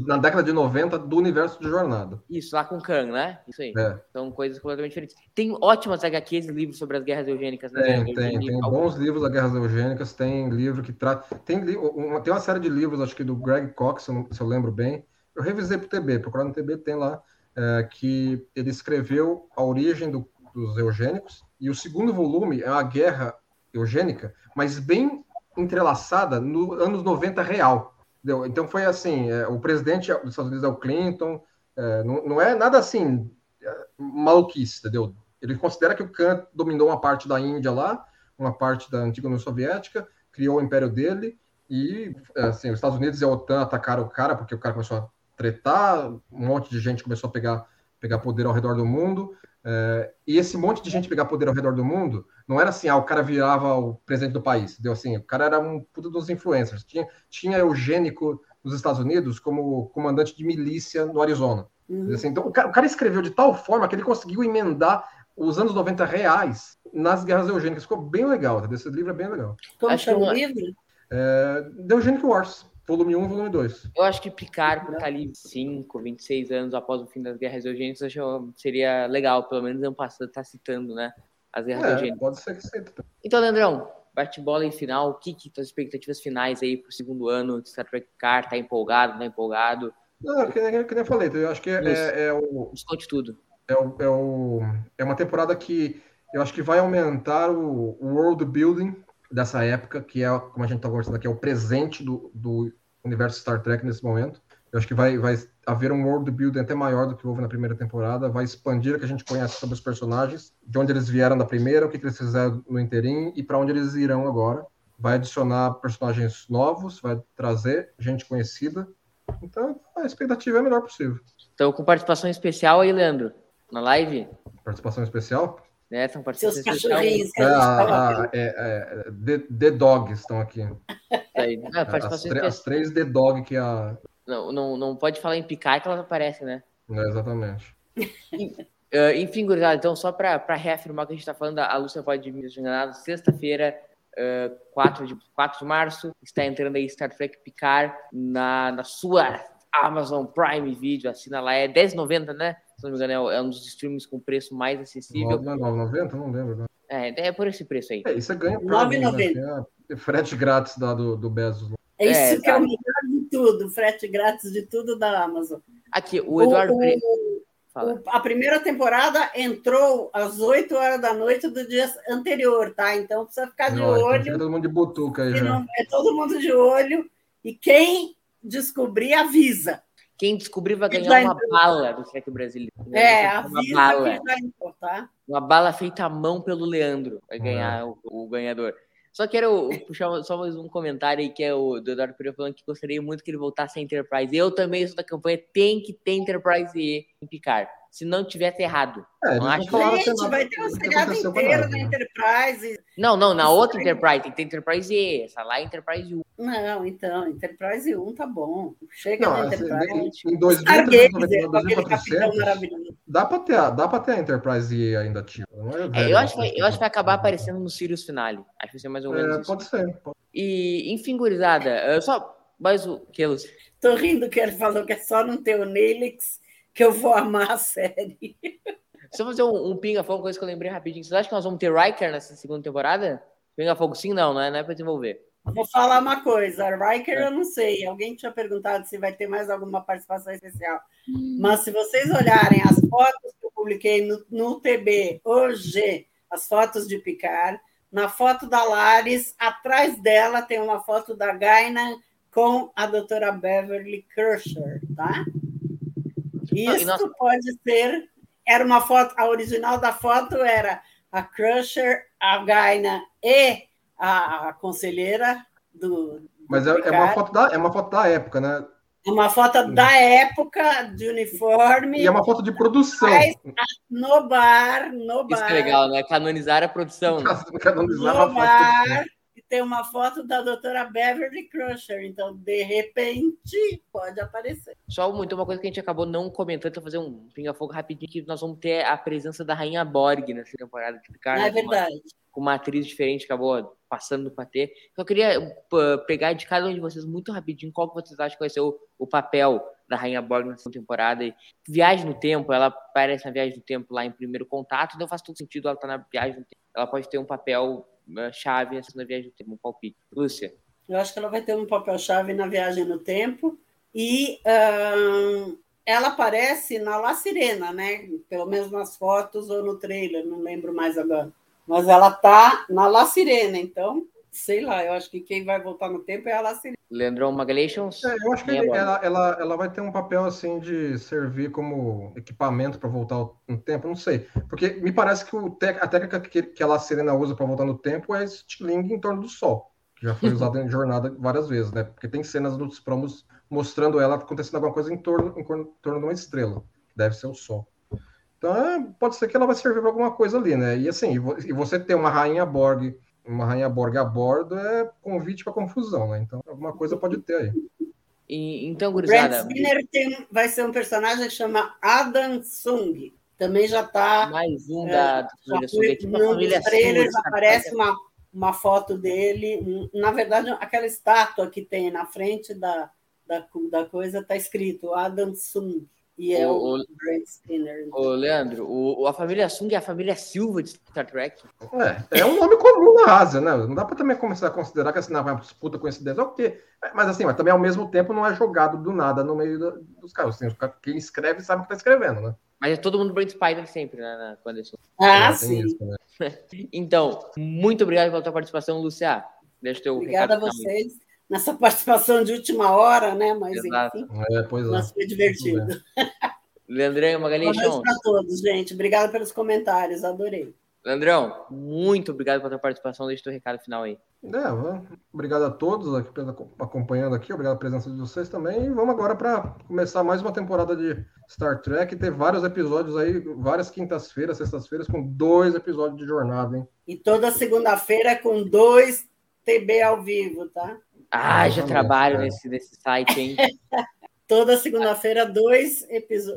do... na década de 90 do universo de Jornada. Isso, lá com Khan, né? Isso aí. É. São coisas completamente diferentes. Tem ótimas HQs e livros sobre as guerras eugênicas, né? Tem, tem, li tem bons livros da Guerras Eugênicas, tem livro que trata. Tem, li- uma, tem uma série de livros, acho que do Greg Cox, se eu, não- se eu lembro bem. Eu revisei pro TB, procurar no TB tem lá, é, que ele escreveu a origem do- dos eugênicos, e o segundo volume é a guerra eugênica, mas bem entrelaçada no anos 90 real. Entendeu? Então foi assim: é, o presidente dos Estados Unidos é o Clinton, é, não, não é nada assim, é, maluquice, entendeu? Ele considera que o Khan dominou uma parte da Índia lá, uma parte da antiga União Soviética, criou o império dele, e assim, os Estados Unidos e a OTAN atacaram o cara, porque o cara começou a tretar, um monte de gente começou a pegar, pegar poder ao redor do mundo. É, e esse monte de gente pegar poder ao redor do mundo, não era assim, ah, o cara virava o presidente do país, entendeu? Assim, o cara era um puta dos influencers. Tinha, tinha eugênico nos Estados Unidos como comandante de milícia no Arizona. Uhum. Assim, então, o cara, o cara escreveu de tal forma que ele conseguiu emendar os anos 90 reais nas guerras eugênicas. Ficou bem legal, entendeu? Esse livro é bem legal. Como chama uma- o livro? É, The Eugenic Wars, volume 1 volume 2. Eu acho que Picard, por estar ali 25, 26 anos após o fim das guerras eugênicas, acho que seria legal, pelo menos ano passado, estar citando, né? As guerras É, eugênicas. pode ser que seja. Então, Leandrão, bate-bola em final, o que que tuas expectativas finais aí pro segundo ano de Star Trek Picard? Tá empolgado, não empolgado? Não, que, nem- que nem eu falei, eu acho que é, é, é o, Nos conte tudo. é, o, é, o- é uma temporada que eu acho que vai aumentar o, o world building dessa época, que é, como a gente está conversando aqui, é o presente do, do universo Star Trek nesse momento. Eu acho que vai, vai haver um world building até maior do que houve na primeira temporada, vai expandir o que a gente conhece sobre os personagens, de onde eles vieram da primeira, o que, que eles fizeram no interim e para onde eles irão agora. Vai adicionar personagens novos, vai trazer gente conhecida. Então, a expectativa é a melhor possível. Então, com participação especial aí, Leandro, na live, Participação especial? Né? São Seus cachorrinhos que É, a gente a- tava a- é, é, The, The Dogs estão aqui. Aí. Ah, As, participação tre- as especial. três The Dog que a. Não, não, não pode falar em Picard que elas aparecem, né? É, exatamente. Ah, enfim, gurizada, então só para reafirmar o que a gente está falando, a Lúcia pode me enganado, sexta-feira, ah, 4, de, 4 de março, está entrando aí Star Trek Picard na, na sua Amazon Prime Video, assina lá, é R$10,90, né? Se não me engano, é, é um dos streams com preço mais acessível. 9,90? Não lembro. né? É, é por esse preço aí. É, e você ganha Prime, 9,90. né? A frete grátis da, do, do Bezos. É isso É, que é o tá. melhor de tudo, frete grátis de tudo da Amazon. Aqui, o Eduardo... O- o- Fala. o- a primeira temporada entrou às 8 horas da noite do dia anterior, tá? Então precisa ficar de então olho. todo mundo de butuca aí não- é todo mundo de olho. E quem descobrir, avisa. Quem descobrir vai ganhar uma bala do Trek brasileiro. É, uma bala. Uma bala feita à mão pelo Leandro vai É. ganhar o, o ganhador. Só quero puxar só mais um comentário aí que é o do Eduardo Pereira falando que gostaria muito que ele voltasse à Enterprise. Eu também sou da campanha, tem que ter Enterprise E em Picard. Se não tivesse errado. É, Não acho- Gente, nada- vai ter um o que seriado inteiro da né? Enterprise. Não, não, na Isso outra. Enterprise tem que ter Enterprise E. Essa lá é Enterprise U. Não, então, Enterprise 1 tá bom. Chega Não, da assim, Enterprise. em 2000, Stargazer, com aquele capitão 2400, maravilhoso. dá pra ter, a- dá pra ter a Enterprise E ainda ativa. Não é É, eu, acho que, vai- eu acho que vai acabar aparecendo no Sirius Finale. Acho que vai ser mais ou menos É, isso. pode ser. pode- E, enfim, gurizada, só mais o que Lúcia? Tô rindo que ele falou que é só não ter o Nelix que eu vou amar a série. Só fazer um, um pinga-fogo, coisa que eu lembrei rapidinho. Vocês acham que nós vamos ter Riker nessa segunda temporada? Pinga-fogo sim, não, não é, não é pra desenvolver. Vou falar uma coisa, Riker eu não sei. Alguém tinha perguntado se vai ter mais alguma participação especial. Mas se vocês olharem as fotos que eu publiquei no, no TB hoje, as fotos de Picard, na foto da Laris, atrás dela tem uma foto da Gaina com a doutora Beverly Crusher, tá? Isso nós- pode ser. Era uma foto, a original da foto era a Crusher, a Gaina e a, a conselheira do. Mas é, é uma foto da, é uma foto da época, né? É Uma foto da época de uniforme E é uma foto de produção. Mas- no bar, no Isso bar. que é legal, né? Canonizar a produção. Né? Canonizar No de bar, tem uma foto da doutora Beverly Crusher. Então, de repente, pode aparecer. Só muito uma coisa que a gente acabou não comentando, então fazer um pinga-fogo rapidinho, que nós vamos ter a presença da Rainha Borg nessa temporada de Picard. É uma- verdade. Com uma atriz diferente, acabou passando do patê. Só queria uh, pegar de cada um de vocês muito rapidinho qual que vocês acham que vai ser o, o papel da Rainha Borg nessa temporada. E viagem no tempo, ela aparece na viagem do tempo lá em primeiro contato, então faz todo sentido ela estar tá na viagem do tempo. Ela pode ter um papel chave nessa viagem do tempo, um palpite. Lúcia. Eu acho que ela vai ter um papel chave na viagem no tempo e ela aparece na La Sirena, né? Pelo menos nas fotos ou no trailer, não lembro mais agora. Mas ela tá na La Sirena, então, sei lá, eu acho que quem vai voltar no tempo é a La Sirena. Leandrão Magalhães? É, eu acho que ela, ela, ela vai ter um papel assim de servir como equipamento para voltar no tempo, não sei. Porque me parece que o a técnica que, que a La Sirena usa para voltar no tempo é estilingue em torno do Sol, que já foi usado em jornada várias vezes, né? Porque tem cenas nos promos mostrando ela acontecendo alguma coisa em torno, em torno de uma estrela. Deve ser o Sol. Então, é, pode ser que ela vai servir para alguma coisa ali, né? E assim, e você ter uma rainha Borg, uma rainha Borg a bordo é convite para confusão, né? Então, alguma coisa pode ter aí. E, então, gurizada... Brad Spinner tem, vai ser um personagem que chama Adam Sung. Também já está... Mais um da, é, família Sung. Num dos trailers aparece uma, uma foto dele. Na verdade, aquela estátua que tem na frente da, da, da coisa está escrito Adam Sung. E é o, o Brent Skinner. Ô, Leandro, o, a família Sung é a família Silva de Star Trek. É, é um nome comum na Ásia, né? Não dá pra também começar a considerar que assim, não, é uma puta coincidência. Ok, mas assim, mas também ao mesmo tempo não é jogado do nada no meio do, dos caras. Assim, quem escreve sabe o que tá escrevendo, né? Mas é todo mundo Brent Spider sempre, né? Quando é ah, é, sim. Isso, né? então, muito obrigado pela tua participação, Lucia. Deixa o teu Obrigada a vocês nessa participação de última hora, né? Mas Exato. enfim, é, pois é. mas foi divertido. Leandrão Magalhães. Um beijo para todos, gente. Obrigada pelos comentários, adorei. Leandrão, muito obrigado pela tua participação. Deixa o teu recado final aí. É, obrigado a todos aqui acompanhando aqui, obrigado pela presença de vocês também. E vamos agora para começar mais uma temporada de Star Trek. Ter vários episódios aí, várias quintas-feiras, sextas-feiras, com dois episódios de jornada, hein? E toda segunda-feira com dois TB ao vivo, tá? Ah, já trabalho nesse, nesse site, hein? Toda segunda-feira, dois,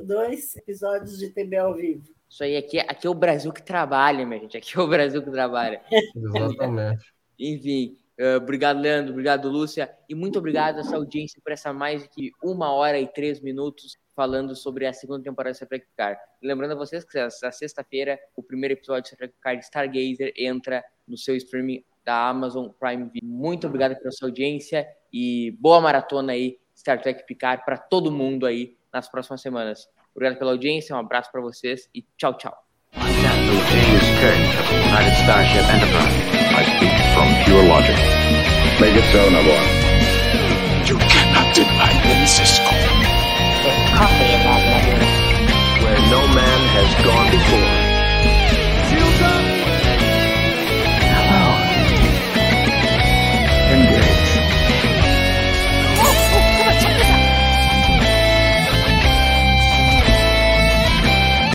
dois episódios de TB ao vivo. Isso aí, aqui, aqui é o Brasil que trabalha, minha gente. Aqui é o Brasil que trabalha. Exatamente. Enfim, uh, obrigado, Leandro. Obrigado, Lúcia. E muito obrigado a essa audiência por essa mais de uma hora e três minutos falando sobre a segunda temporada de Star Trek Picard. Lembrando a vocês que essa sexta-feira, o primeiro episódio de Star Trek Picard Stargazer entra no seu streaming da Amazon Prime Video. Muito obrigado pela sua audiência e boa maratona aí, Star Trek Picard, para todo mundo aí nas próximas semanas. Obrigado pela audiência, um abraço para vocês e tchau, tchau. Where no man has gone before.